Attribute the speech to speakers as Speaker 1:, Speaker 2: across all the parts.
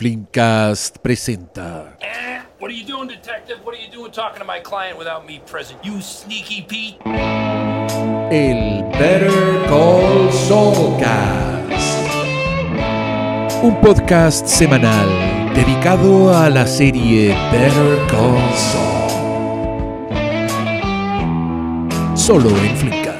Speaker 1: Flimcast presenta
Speaker 2: Eh? What are you doing, detective? What are you doing talking to my client without me present? You sneaky Pete.
Speaker 1: el Better Call Saulcast. Un podcast semanal dedicado a la serie Better Call Saul. Solo en Flimcast.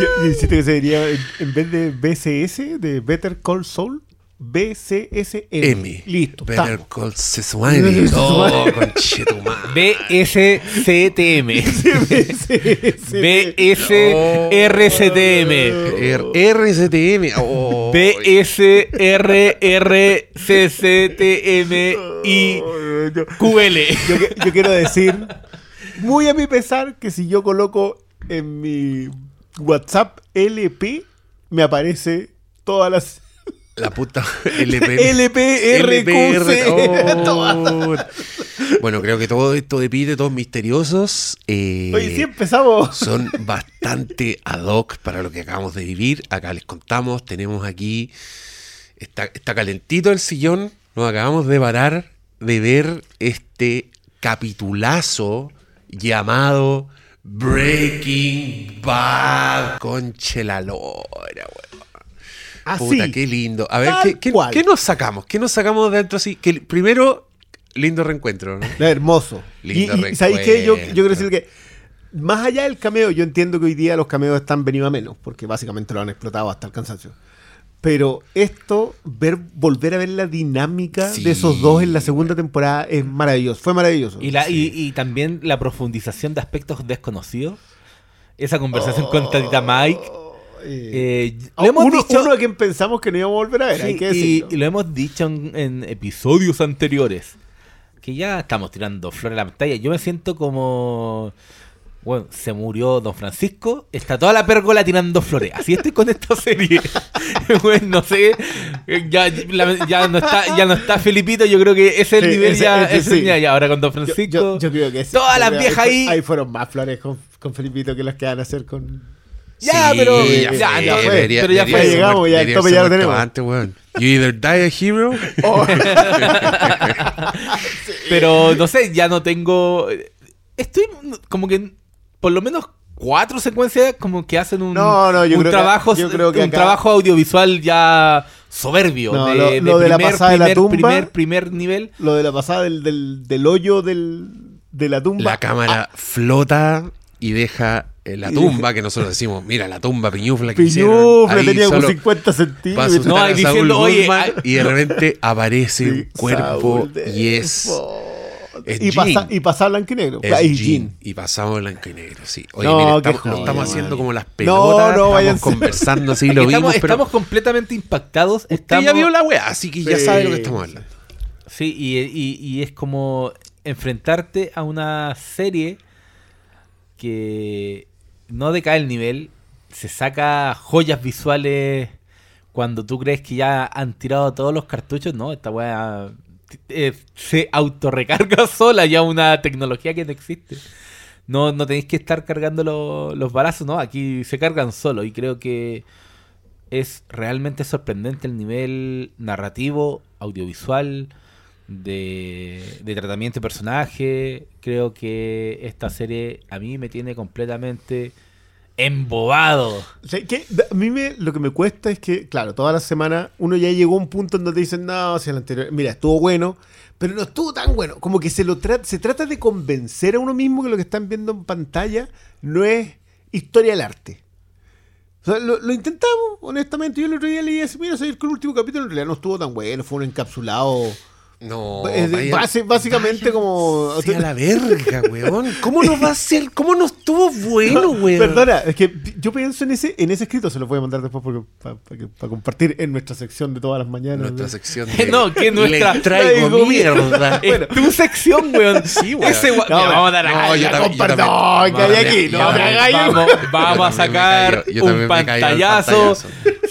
Speaker 3: Yo, yo que se diría, en, vez de BCS, de Better Call Saul, BCSM. Listo.
Speaker 1: Better
Speaker 3: está.
Speaker 1: Call Saul. Oh, conchetumare.
Speaker 4: BSCTM. BSRCTM.
Speaker 1: RCTM.
Speaker 4: BSRRCCTM y QL.
Speaker 3: yo quiero decir, muy a mi pesar, que si yo coloco en mi WhatsApp LP, me aparece todas las
Speaker 1: La puta LP.
Speaker 3: LPRQC.
Speaker 1: Oh. Bueno, creo que todo esto de todos misteriosos, eh,
Speaker 3: Oye, sí empezamos.
Speaker 1: son bastante ad hoc para lo que acabamos de vivir. Acá les contamos, tenemos aquí, está, está calentito el sillón, nos acabamos de parar de ver este capitulazo llamado Breaking Bad. Conche la lora, weón.
Speaker 3: Así.
Speaker 1: Puta, qué lindo. A ver, ¿qué, qué, qué nos sacamos? ¿Qué nos sacamos de adentro así? Que primero, lindo reencuentro, ¿no?
Speaker 3: Hermoso.
Speaker 1: Lindo
Speaker 3: y, y ¿sabéis qué? Yo, yo quiero decir que, más allá del cameo, yo entiendo que hoy día los cameos están venido a menos, porque básicamente lo han explotado hasta el cansancio. Pero esto, ver, volver a ver la dinámica
Speaker 1: Sí,
Speaker 3: de esos dos en la segunda temporada es maravilloso. Fue maravilloso.
Speaker 4: Y, la, y, y también la profundización de aspectos desconocidos. Esa conversación con Tatita Mike.
Speaker 3: Eh,
Speaker 4: lo hemos
Speaker 3: uno,
Speaker 4: dicho,
Speaker 3: uno a quien pensamos que no íbamos a volver a ver,
Speaker 4: sí,
Speaker 3: hay que
Speaker 4: y,
Speaker 3: decirlo.
Speaker 4: y lo hemos dicho en, en episodios anteriores. Que ya estamos tirando flores a la pantalla. Yo me siento como. Bueno, se murió Don Francisco, está toda la pérgola tirando flores. Así estoy con esta serie. bueno, no sé, ya, la- ya no está, ya no está Felipito, yo creo que ese es el
Speaker 3: Sí,
Speaker 4: nivel
Speaker 3: ese-
Speaker 4: ya.
Speaker 3: ese
Speaker 4: ese
Speaker 3: sí.
Speaker 4: nivel ya. Ahora con Don
Speaker 3: Yo-
Speaker 4: Francisco.
Speaker 3: yo, yo creo que sí.
Speaker 4: Todas
Speaker 3: Yo
Speaker 4: las viejas ahí.
Speaker 3: Ahí fueron más flores con, con Felipito que las que van a hacer con.
Speaker 4: Ya,
Speaker 1: Sí,
Speaker 4: pero
Speaker 1: ya,
Speaker 4: ya,
Speaker 1: fue,
Speaker 4: ya fue,
Speaker 1: debería-
Speaker 4: pero ya fue.
Speaker 3: llegamos, ya el tope ya lo tenemos.
Speaker 1: antes, weón. You either die a hero
Speaker 3: Oh,
Speaker 4: Pero no sé, ya no tengo. Estoy como que por lo menos cuatro secuencias como que hacen un,
Speaker 3: No, no, yo
Speaker 4: un
Speaker 3: creo que-
Speaker 4: trabajo,
Speaker 3: yo creo que
Speaker 4: un
Speaker 3: acá-
Speaker 4: trabajo audiovisual ya soberbio.
Speaker 3: No,
Speaker 4: de,
Speaker 3: lo-
Speaker 4: de
Speaker 3: lo de la
Speaker 4: primer,
Speaker 3: pasada de la
Speaker 4: primer,
Speaker 3: tumba-
Speaker 4: primer, primer nivel.
Speaker 3: lo de la pasada del, del, del hoyo del, de la tumba.
Speaker 1: La cámara flota y deja eh, la tumba, que nosotros decimos, mira, la tumba piñufla que hicieron.
Speaker 3: Piñufla tenía como
Speaker 1: solo
Speaker 3: 50
Speaker 1: va a
Speaker 3: centímetros.
Speaker 4: No, diciendo, oye,
Speaker 1: y de repente aparece
Speaker 3: Sí,
Speaker 1: un cuerpo
Speaker 3: Saúl
Speaker 1: y es,
Speaker 3: Defo.
Speaker 1: Es
Speaker 3: y, pasa, y pasar blanco y negro.
Speaker 1: es
Speaker 3: y
Speaker 1: Jean. Y pasamos blanco y negro, sí. Oye,
Speaker 3: No,
Speaker 1: mira,
Speaker 3: qué
Speaker 1: estamos, no estamos haciendo como las
Speaker 3: No,
Speaker 1: pelotas,
Speaker 3: no,
Speaker 1: estamos conversando así, lo
Speaker 4: estamos,
Speaker 1: vimos, pero
Speaker 4: estamos completamente impactados.
Speaker 1: usted
Speaker 4: Estamos,
Speaker 1: ya vio la wea, así que ya
Speaker 3: Sí.
Speaker 1: sabe lo que estamos hablando.
Speaker 4: Sí, y, y- y es como enfrentarte a una serie que no decae el nivel, se saca joyas visuales cuando tú crees que ya han tirado todos los cartuchos, no, esta weá eh, se autorrecarga sola, ya una tecnología que no existe. No, no tenéis que estar cargando lo- los balazos, no, aquí se cargan solo y creo que es realmente sorprendente el nivel narrativo, audiovisual, de, de tratamiento de personaje. Creo que esta serie a mí me tiene completamente embobado.
Speaker 3: Que a mí me, lo que me cuesta es que, claro, toda la semana uno ya llegó a un punto en donde dicen, no, si el anterior, mira, estuvo bueno, pero no estuvo tan bueno. Como que se, lo tra- se trata de convencer a uno mismo que lo que están viendo en pantalla no es historia del arte. O sea, lo, lo intentamos, honestamente. Yo el otro día leí así, mira, soy el último capítulo en realidad no estuvo tan bueno, fue un encapsulado.
Speaker 1: No, vaya-
Speaker 3: base- básicamente como...
Speaker 1: Sí, a la verga, weón. ¿Cómo no va a ser? ¿Cómo no estuvo bueno, weón?
Speaker 3: Perdona, es que yo pienso en ese, en ese escrito, se lo voy a mandar después para compartir en nuestra sección de todas las mañanas.
Speaker 1: Nuestra
Speaker 3: ¿no?
Speaker 1: sección de
Speaker 4: No, que nuestra-
Speaker 1: Le traigo
Speaker 3: traigo
Speaker 1: mierda.
Speaker 4: Tu sección, weón.
Speaker 1: Sí, weón.
Speaker 4: Ese
Speaker 3: No,
Speaker 4: vamos a dar
Speaker 1: no, yo también- yo
Speaker 4: perdón.
Speaker 1: también-
Speaker 3: que hay
Speaker 1: no,
Speaker 3: aquí, no me hagáis.
Speaker 4: Vamos, vamos a sacar un pantallazo.
Speaker 1: pantallazo.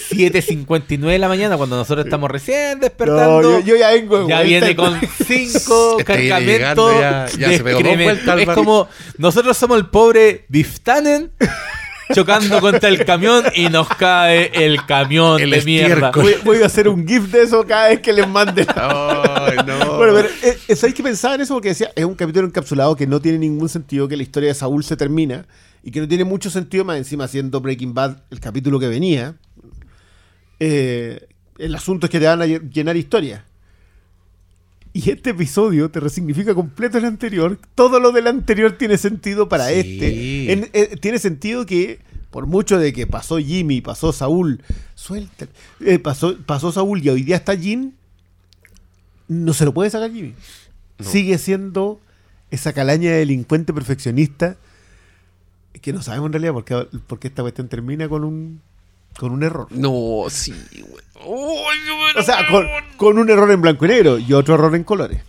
Speaker 4: 7.59 de la mañana cuando nosotros estamos recién
Speaker 3: No,
Speaker 4: despertando.
Speaker 3: yo, yo ya vengo.
Speaker 4: ya. Viene con cinco
Speaker 1: Este
Speaker 4: cargamentos
Speaker 1: ya- ya
Speaker 4: de
Speaker 1: se pegó vueltas
Speaker 4: Es como nosotros somos el pobre Biftanen chocando contra el camión y nos cae el camión
Speaker 1: El
Speaker 4: de mierda.
Speaker 3: Voy, voy a hacer un GIF de eso cada vez que les mande.
Speaker 1: Ay, no.
Speaker 3: Bueno, pero eh, eh, ¿sabéis que pensaba en eso? Porque decía, es un capítulo encapsulado que no tiene ningún sentido, que la historia de Saúl se termina y que no tiene mucho sentido, más encima siendo Breaking Bad el capítulo que venía. Eh, el asunto es que te van a lle- llenar historia. Y este episodio te resignifica completo el anterior. Todo lo del anterior tiene sentido para
Speaker 1: Sí.
Speaker 3: este. En- eh, tiene sentido que, por mucho de que pasó Jimmy, pasó Saúl, suelta. eh, pasó, pasó Saúl y hoy día está Jin, no se lo puede sacar Jimmy. Sigue siendo esa calaña de delincuente perfeccionista que no sabemos en realidad por qué, por qué esta cuestión termina con un, con un error.
Speaker 1: No, sí, güey. Uy, qué bueno.
Speaker 3: O sea, con, con un error en blanco y negro y otro error en colores.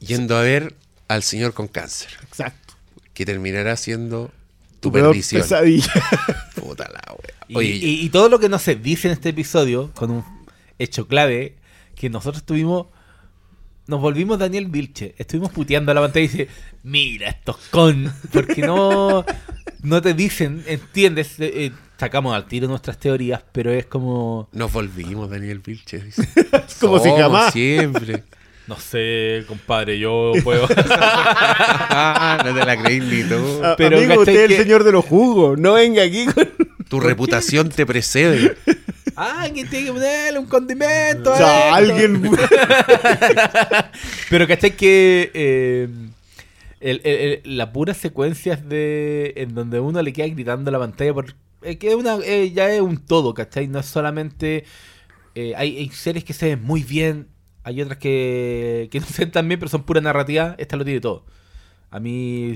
Speaker 1: Yendo a ver al señor con cáncer,
Speaker 3: Exacto.
Speaker 1: que terminará siendo tu,
Speaker 3: peor
Speaker 1: perdición.
Speaker 3: pesadilla.
Speaker 1: Puta la wea.
Speaker 4: Y,
Speaker 1: Oye,
Speaker 4: y- y todo lo que no se dice en este episodio, con un hecho clave, que nosotros tuvimos, nos volvimos Daniel Vilche, estuvimos puteando a la pantalla y dice, mira estos con, porque no, no te dicen, entiendes, Eh, eh, sacamos al tiro nuestras teorías, pero es como,
Speaker 1: nos volvimos, Daniel Vilches. dice.
Speaker 3: Como si jamás.
Speaker 1: Siempre.
Speaker 4: no sé, compadre, yo puedo...
Speaker 1: Ah, no te la creí ni tú.
Speaker 3: A-
Speaker 4: Pero,
Speaker 3: Amigo, usted
Speaker 4: ¿cachai
Speaker 3: es el señor de los jugos. No venga aquí con...
Speaker 1: Tu reputación te precede.
Speaker 4: ah, que tiene que ponerle un condimento.
Speaker 3: O
Speaker 4: a
Speaker 3: sea,
Speaker 4: esto".
Speaker 3: alguien...
Speaker 4: Pero ¿cachai que eh, el- el- el- la pura secuencia de en donde uno le queda gritando a la pantalla por eh, que una eh, ya es un todo, ¿cachai? No es solamente eh, hay, hay series que se ven muy bien, hay otras que, que no se ven tan bien, pero son pura narrativa, esta lo tiene todo. A mí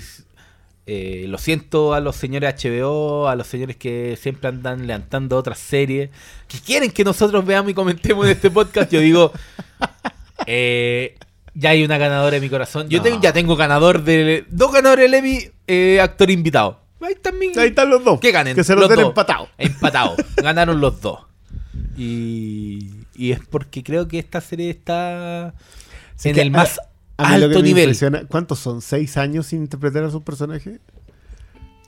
Speaker 4: eh, lo siento a los señores HBO, a los señores que siempre andan levantando otras series, que quieren que nosotros veamos y comentemos en este podcast. Yo digo, eh, ya hay una ganadora en mi corazón. Yo
Speaker 1: No.
Speaker 4: tengo- ya tengo ganador de. Dos ganadores del Emmy, eh, actor invitado. Ahí están mis-
Speaker 3: Ahí están los dos.
Speaker 4: Que ganen.
Speaker 3: Que se los,
Speaker 4: los
Speaker 3: den
Speaker 4: dos.
Speaker 3: empatados.
Speaker 4: Empatados. Ganaron los dos. Y, y es porque creo que esta serie está en
Speaker 3: que
Speaker 4: el más
Speaker 3: a mí lo que
Speaker 4: alto
Speaker 3: me
Speaker 4: nivel.
Speaker 3: ¿Cuántos son? ¿Seis años sin interpretar a sus personajes?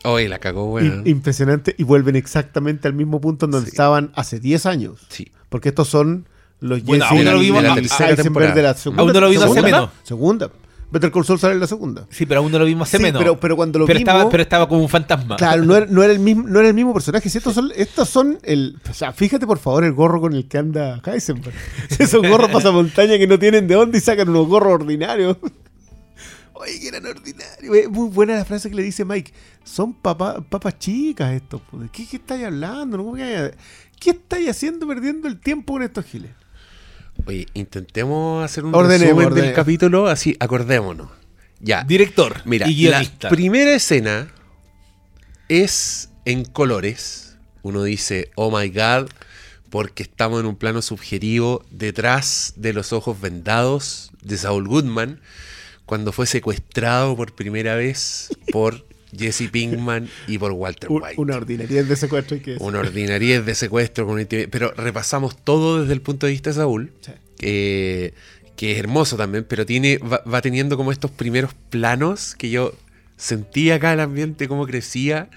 Speaker 1: Oye, la cagó, bueno.
Speaker 3: Impresionante. Y vuelven exactamente al mismo punto en donde
Speaker 1: Sí.
Speaker 3: estaban hace 10 años.
Speaker 1: Sí.
Speaker 3: Porque estos son los
Speaker 4: Bueno,
Speaker 3: Jesse
Speaker 4: aún no lo vimos-
Speaker 3: de la
Speaker 4: a-
Speaker 3: tercera
Speaker 1: a-
Speaker 3: Heisenberg de la segunda.
Speaker 4: Aún no lo vimos hace menos.
Speaker 3: Segunda. Better Call Saul sale en la segunda.
Speaker 4: Sí, pero aún no lo vimos hace
Speaker 3: Sí,
Speaker 4: menos.
Speaker 3: pero- pero cuando lo
Speaker 4: pero
Speaker 3: vimos-
Speaker 4: Estaba, pero estaba como un fantasma.
Speaker 3: Claro, no era, no era el mismo, no era el mismo personaje. Si estos son, estos son el. O sea, fíjate por favor el gorro con el que anda Heisenberg. Esos gorros pasamontaña que no tienen de dónde y sacan unos gorros ordinarios. Oye, que eran ordinarios. Muy buena la frase que le dice Mike. Son papá- papas chicas estos. ¿De ¿Qué, qué estáis hablando? ¿No? ¿Cómo que- ¿Qué estáis haciendo perdiendo el tiempo con estos giles?
Speaker 1: Oye, intentemos hacer un
Speaker 3: Ordenemos,
Speaker 1: resumen del
Speaker 3: ordenemos.
Speaker 1: capítulo, así acordémonos. Ya.
Speaker 4: Director
Speaker 1: Mira,
Speaker 4: y guionista.
Speaker 1: la primera escena es en colores. Uno dice, oh my god, porque estamos en un plano subjetivo detrás de los ojos vendados de Saul Goodman cuando fue secuestrado por primera vez por Jesse Pinkman y por Walter White.
Speaker 3: una ordinariedad de secuestro. que.
Speaker 1: Una ordinariedad de secuestro con Pero repasamos todo desde el punto de vista de Saúl.
Speaker 3: Sí.
Speaker 1: que- que es hermoso también, pero tiene va, va teniendo como estos primeros planos que yo sentía acá el ambiente, cómo crecía,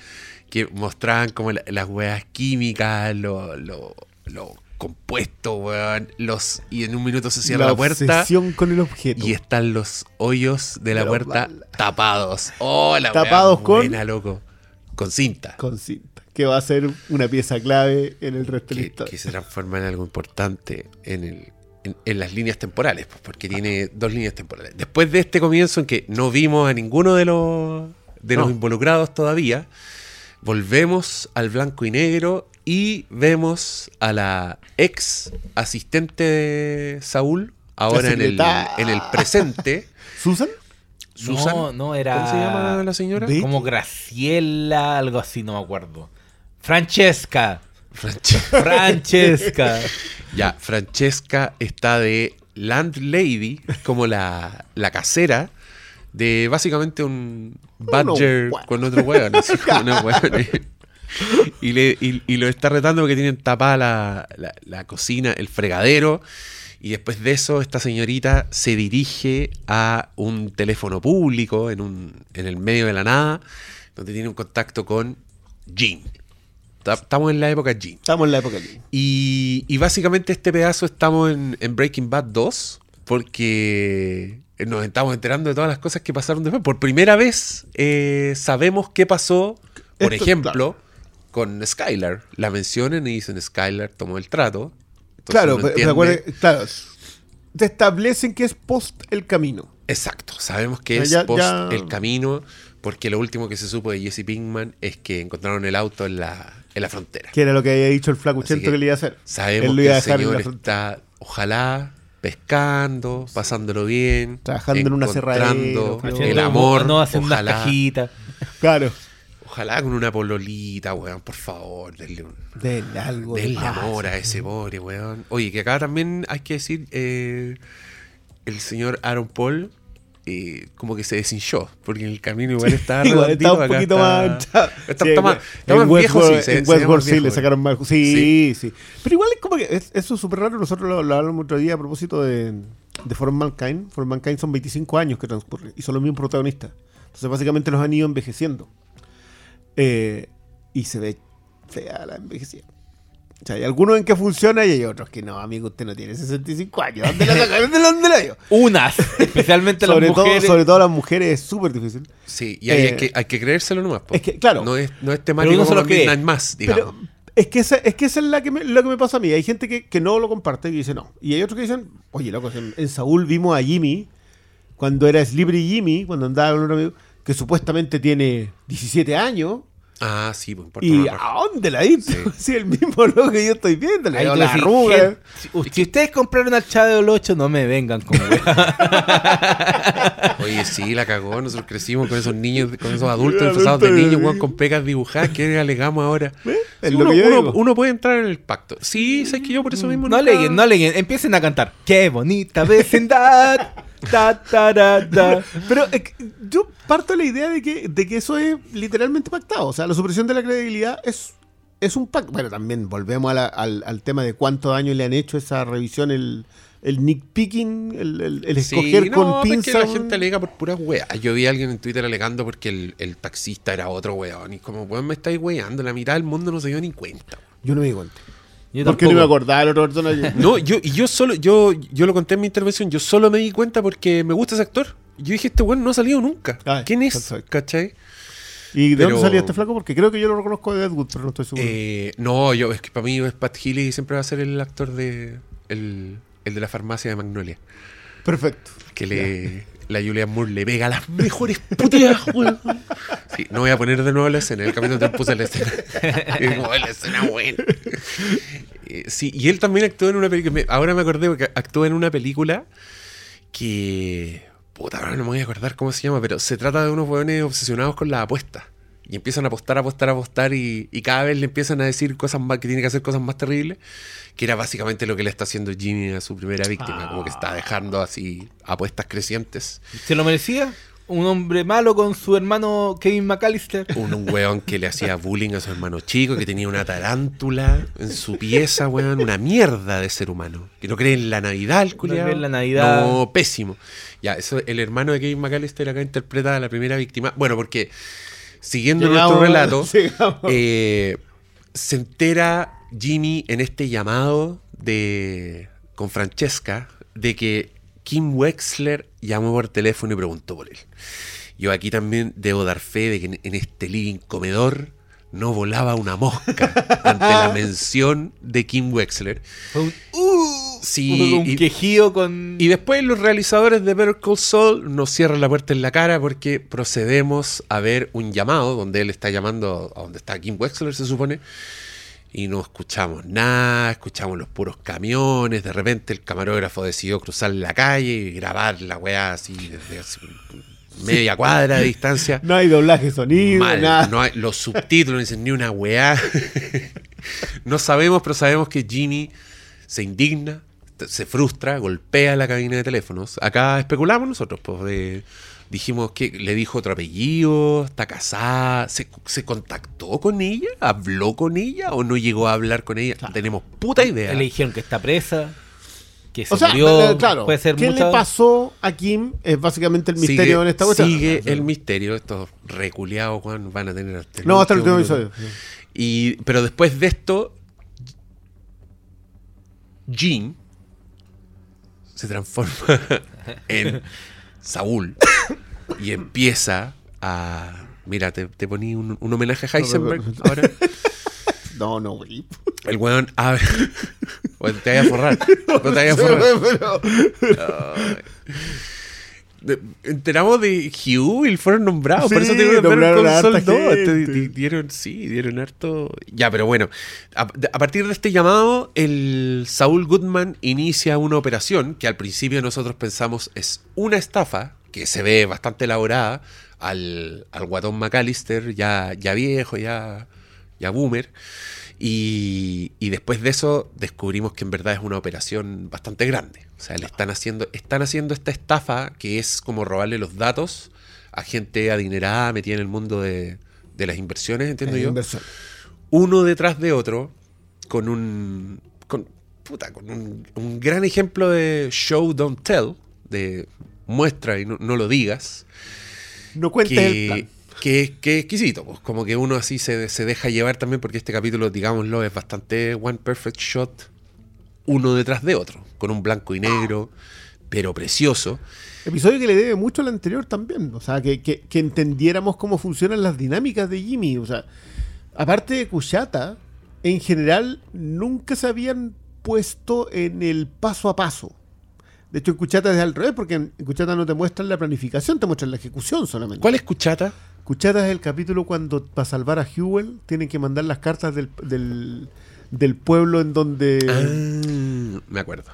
Speaker 1: que mostraban como la- las hueas químicas, lo, lo, lo compuesto, weón, los, y en un minuto se cierra la, puerta
Speaker 3: con el objeto.
Speaker 1: y están los hoyos de la puerta tapados. Oh, la
Speaker 3: Tapados con-
Speaker 1: buena, loco. Con cinta.
Speaker 3: Con cinta. Que va a ser una pieza clave en el resto de la
Speaker 1: que,
Speaker 3: historia.
Speaker 1: que se transforma en algo importante en, el, en, en las líneas temporales, pues, porque tiene dos líneas temporales. Después de este comienzo en que no vimos a ninguno de los, de los involucrados todavía, volvemos al blanco y negro y vemos a la ex asistente de Saúl, ahora en el, en el presente.
Speaker 3: ¿Susan?
Speaker 1: Susan.
Speaker 4: No, no, era.
Speaker 1: ¿Cómo se llama la señora?
Speaker 4: Como Graciela, algo así, no me acuerdo. Francesca.
Speaker 1: Franche-
Speaker 4: Francesca.
Speaker 1: Ya, Francesca está de landlady, como la, la casera de básicamente un badger con otro hueón, así como. Y, le, y, y lo está retando porque tienen tapada la, la- la cocina, el fregadero. Y después de eso, esta señorita se dirige a un teléfono público en, un, en el medio de la nada donde tiene un contacto con Jean. Ta- Estamos en la época Jean.
Speaker 3: Estamos en la época allí.
Speaker 1: Y, y básicamente este pedazo estamos en, en Breaking Bad 2 porque nos estamos enterando de todas las cosas que pasaron después. Por primera vez eh, sabemos qué pasó, por
Speaker 3: Esto,
Speaker 1: ejemplo,
Speaker 3: claro.
Speaker 1: Con Skylar. La mencionan y dicen Skylar tomó el trato.
Speaker 3: Claro, pero- pero claro, te establecen que es post el camino.
Speaker 1: Exacto, sabemos que es
Speaker 3: ya-
Speaker 1: post
Speaker 3: ya-
Speaker 1: el camino porque lo último que se supo de Jesse Pinkman es que encontraron el auto en la, en la frontera.
Speaker 3: Que era lo que había dicho el flacuchento
Speaker 1: que
Speaker 3: que, le iba a hacer.
Speaker 1: Sabemos
Speaker 3: Él lo
Speaker 1: que
Speaker 3: iba a
Speaker 1: el
Speaker 3: dejar en
Speaker 1: señor está, ojalá, pescando, pasándolo bien.
Speaker 3: Trabajando en una creo.
Speaker 1: El
Speaker 4: Haciendo
Speaker 1: amor,
Speaker 4: No, haciendo unas
Speaker 1: ojalá,
Speaker 4: cajitas.
Speaker 3: Claro.
Speaker 1: Ojalá con una pololita, weón, por favor, denle, un,
Speaker 3: Denle algo. de
Speaker 1: denle
Speaker 3: paz.
Speaker 1: amor a ese pobre, weón. Oye, que acá también hay que decir, eh, el señor Aaron Paul eh, como que se deshinchó, porque en el camino igual estaba
Speaker 3: Igual
Speaker 1: redondito,
Speaker 3: está un
Speaker 1: acá
Speaker 3: poquito
Speaker 1: está-
Speaker 3: más. hinchado.
Speaker 1: Está,
Speaker 3: Sí,
Speaker 1: está más, está viejo, sí. Se-
Speaker 3: en Westworld sí le
Speaker 1: weón.
Speaker 3: sacaron más. Sí, sí, Pero igual es como que es- eso es súper raro. Nosotros lo, lo hablamos otro día a propósito de, de For Mankind. For Mankind son 25 años que transcurren y son los mismos protagonistas. Entonces, básicamente los han ido envejeciendo. Eh, y se ve fea la envejecida. O sea, hay algunos en que funciona y hay otros que no, amigo, usted no tiene 65 años. ¿Dónde la sacaron? ¿Dónde la- dónde la dio?
Speaker 4: Unas, especialmente
Speaker 3: Sobre
Speaker 4: las
Speaker 3: todo,
Speaker 4: mujeres.
Speaker 3: sobre todo las mujeres es súper difícil.
Speaker 1: Sí, y hay,
Speaker 3: Eh,
Speaker 1: que, hay que creérselo nomás. po.
Speaker 3: es que, claro.
Speaker 1: No es, no es temático
Speaker 4: se
Speaker 1: como. Midnight Mass, digamos.
Speaker 3: Pero es que esa, es que esa es la que me, lo que me pasa a mí. Hay gente que, que no lo comparte y dice no. Y hay otros que dicen, oye, loco, en, en Saúl vimos a Jimmy, cuando era Slippery Jimmy, cuando andaba con un amigo, que supuestamente tiene 17 años.
Speaker 1: Ah, sí, pues importa
Speaker 3: ¿Y a dónde la hizo? Si el mismo loco que yo estoy viendo, le la arruga.
Speaker 4: "Gente, Si, si ustedes compraron al Chavo del 8, no me vengan con wea".
Speaker 1: Oye, sí, la cagó. Nosotros crecimos con esos niños, con esos adultos disfrazados de niños,
Speaker 3: sí.
Speaker 1: weón, con pecas dibujadas. ¿Qué alegamos ahora?
Speaker 3: Es
Speaker 1: Sí,
Speaker 3: lo
Speaker 1: uno,
Speaker 3: que yo
Speaker 1: uno-
Speaker 3: digo.
Speaker 1: uno puede entrar en el pacto. Sí, sé que yo por eso mismo
Speaker 4: No
Speaker 1: nunca-
Speaker 4: aleguen, no aleguen, empiecen a cantar. Qué bonita vecindad. Ta, ta, ra, ta.
Speaker 3: Pero que yo parto de la idea de que, de que eso es literalmente pactado. O sea, la supresión de la credibilidad es, es un pacto. Bueno, también volvemos a la- al, al tema de cuántos daños le han hecho esa revisión, el, el nitpicking, el, el, el
Speaker 1: Sí,
Speaker 3: escoger
Speaker 1: no,
Speaker 3: con
Speaker 1: pero es que la gente alega por puras weas. Yo vi a alguien en Twitter alegando porque el, el taxista era otro weón. Y como, weón, me estáis weando. La mitad del mundo no se dio ni cuenta.
Speaker 3: Yo no me di cuenta. Porque no me acordaba de la otra persona.
Speaker 1: No, yo, y yo solo, yo, yo lo conté en mi intervención, yo solo me di cuenta porque me gusta ese actor. Yo dije, este weón no ha salido nunca.
Speaker 3: Ay,
Speaker 1: ¿Quién es?
Speaker 3: perfecto.
Speaker 1: ¿Cachai?
Speaker 3: ¿Y de
Speaker 1: Pero-
Speaker 3: dónde salía este flaco? Porque creo que yo lo reconozco de Deadwood, pero no estoy seguro.
Speaker 1: Eh, no, yo, es que para mí es Pat Healy y siempre va a ser el actor de. El, el de la farmacia de Magnolia.
Speaker 3: Perfecto.
Speaker 1: Que le. La Julia Moore le pega las mejores puteadas, weón. Sí, no voy a poner de nuevo la escena. En el capítulo te puse la escena. Es como la escena buena. Eh, sí, y él también actuó en una película. Ahora me acordé porque actuó en una película que. Puta, ahora no me voy a acordar cómo se llama, pero se trata de unos weones obsesionados con las apuestas. Y empiezan a apostar, apostar, apostar y, y cada vez le empiezan a decir cosas más, que tiene que hacer cosas más terribles, que era básicamente lo que le está haciendo Jimmy a su primera víctima, como que está dejando así apuestas crecientes.
Speaker 4: ¿Se lo merecía? Un hombre malo con su hermano Kevin McAllister.
Speaker 1: Un, un weón que le hacía bullying a su hermano chico, que tenía una tarántula en su pieza, weón, una mierda de ser humano. Que no cree en la Navidad, el culiao.
Speaker 4: cree en la Navidad.
Speaker 1: No, pésimo. Ya, eso, el hermano de Kevin McAllister acá interpreta a la primera víctima. Bueno, porque siguiendo
Speaker 3: Llegamos-
Speaker 1: nuestro relato, eh, se entera Jimmy en este llamado de con Francesca de que Kim Wexler llamó por teléfono y preguntó por él. Yo aquí también debo dar fe de que en, en este living comedor no volaba una mosca ante la mención de Kim Wexler.
Speaker 4: Uh,
Speaker 1: Sí,
Speaker 4: un
Speaker 1: y-
Speaker 4: quejío con.
Speaker 1: Y después los realizadores de Better Call Saul nos cierran la puerta en la cara porque procedemos a ver un llamado donde él está llamando a donde está Kim Wexler, se supone. Y no escuchamos nada, escuchamos los puros camiones. De repente el camarógrafo decidió cruzar la calle y grabar la weá así desde así, media cuadra de distancia.
Speaker 3: No hay doblaje sonido,
Speaker 1: Mal,
Speaker 3: nada.
Speaker 1: no hay- los subtítulos no dicen ni una weá. no sabemos, pero sabemos que Jimmy se indigna, se frustra, golpea la cabina de teléfonos. Acá especulamos nosotros, pues de- dijimos que le dijo otro apellido, está casada, se, se contactó con ella, habló con ella o no llegó a hablar con ella. Tenemos puta idea.
Speaker 4: Le dijeron que está presa. Que se
Speaker 3: O sea,
Speaker 4: murió,
Speaker 3: eh, claro,
Speaker 4: puede ser
Speaker 3: ¿qué le pasó a Kim? Es básicamente el misterio
Speaker 1: sigue,
Speaker 3: en esta cuestión.
Speaker 1: sigue el misterio. Estos reculeados, Juan, van a tener hasta
Speaker 3: No, hasta el último
Speaker 1: último
Speaker 3: episodio.
Speaker 1: Y, pero después de esto, Jean se transforma en Saúl y empieza a... Mira, te, te poní un, un homenaje a Heisenberg
Speaker 3: No, no,
Speaker 1: ahora.
Speaker 3: No, no, güey.
Speaker 1: El weón abre... Bueno, te vayas a forrar. No te vayas a forrar.
Speaker 3: Pero-
Speaker 1: Enteramos de Hugh y fueron nombrados. por eso que ver
Speaker 3: nombraron a
Speaker 1: Sol
Speaker 3: harta
Speaker 1: 2.
Speaker 3: gente.
Speaker 1: Te- di- Dieron, sí, dieron harto. Ya, pero bueno. A, a partir de este llamado, el Saúl Goodman inicia una operación que al principio nosotros pensamos es una estafa, que se ve bastante elaborada, al, al guatón McAllister, ya, ya viejo, ya, ya boomer. Y, y después de eso descubrimos que en verdad es una operación bastante grande. O sea, le están haciendo, están haciendo esta estafa que es como robarle los datos a gente adinerada metida en el mundo de, de las inversiones, entiendo yo.
Speaker 3: inversión.
Speaker 1: Uno detrás de otro, con un. con, puta, con un, un gran ejemplo de show, don't tell, de muestra y no, no lo digas
Speaker 3: No cuentes el
Speaker 1: que,
Speaker 3: plan.
Speaker 1: que, que exquisito, pues como que uno así se, se deja llevar también porque este capítulo, digámoslo, es bastante one perfect shot, uno detrás de otro, con un blanco y negro, pero precioso.
Speaker 3: Episodio que le debe mucho al anterior también. O sea, que, que- que entendiéramos cómo funcionan las dinámicas de Jimmy. O sea, aparte de Kushata, en general nunca se habían puesto en el paso a paso. De hecho, en Kuchata es al revés, porque en Kuchata no te muestran la planificación, te muestran la ejecución solamente.
Speaker 1: ¿Cuál es Cuchata?
Speaker 3: Kuchata es el capítulo cuando para salvar a Hewell tienen que mandar las cartas del, del, del pueblo en donde
Speaker 1: Ah, me acuerdo.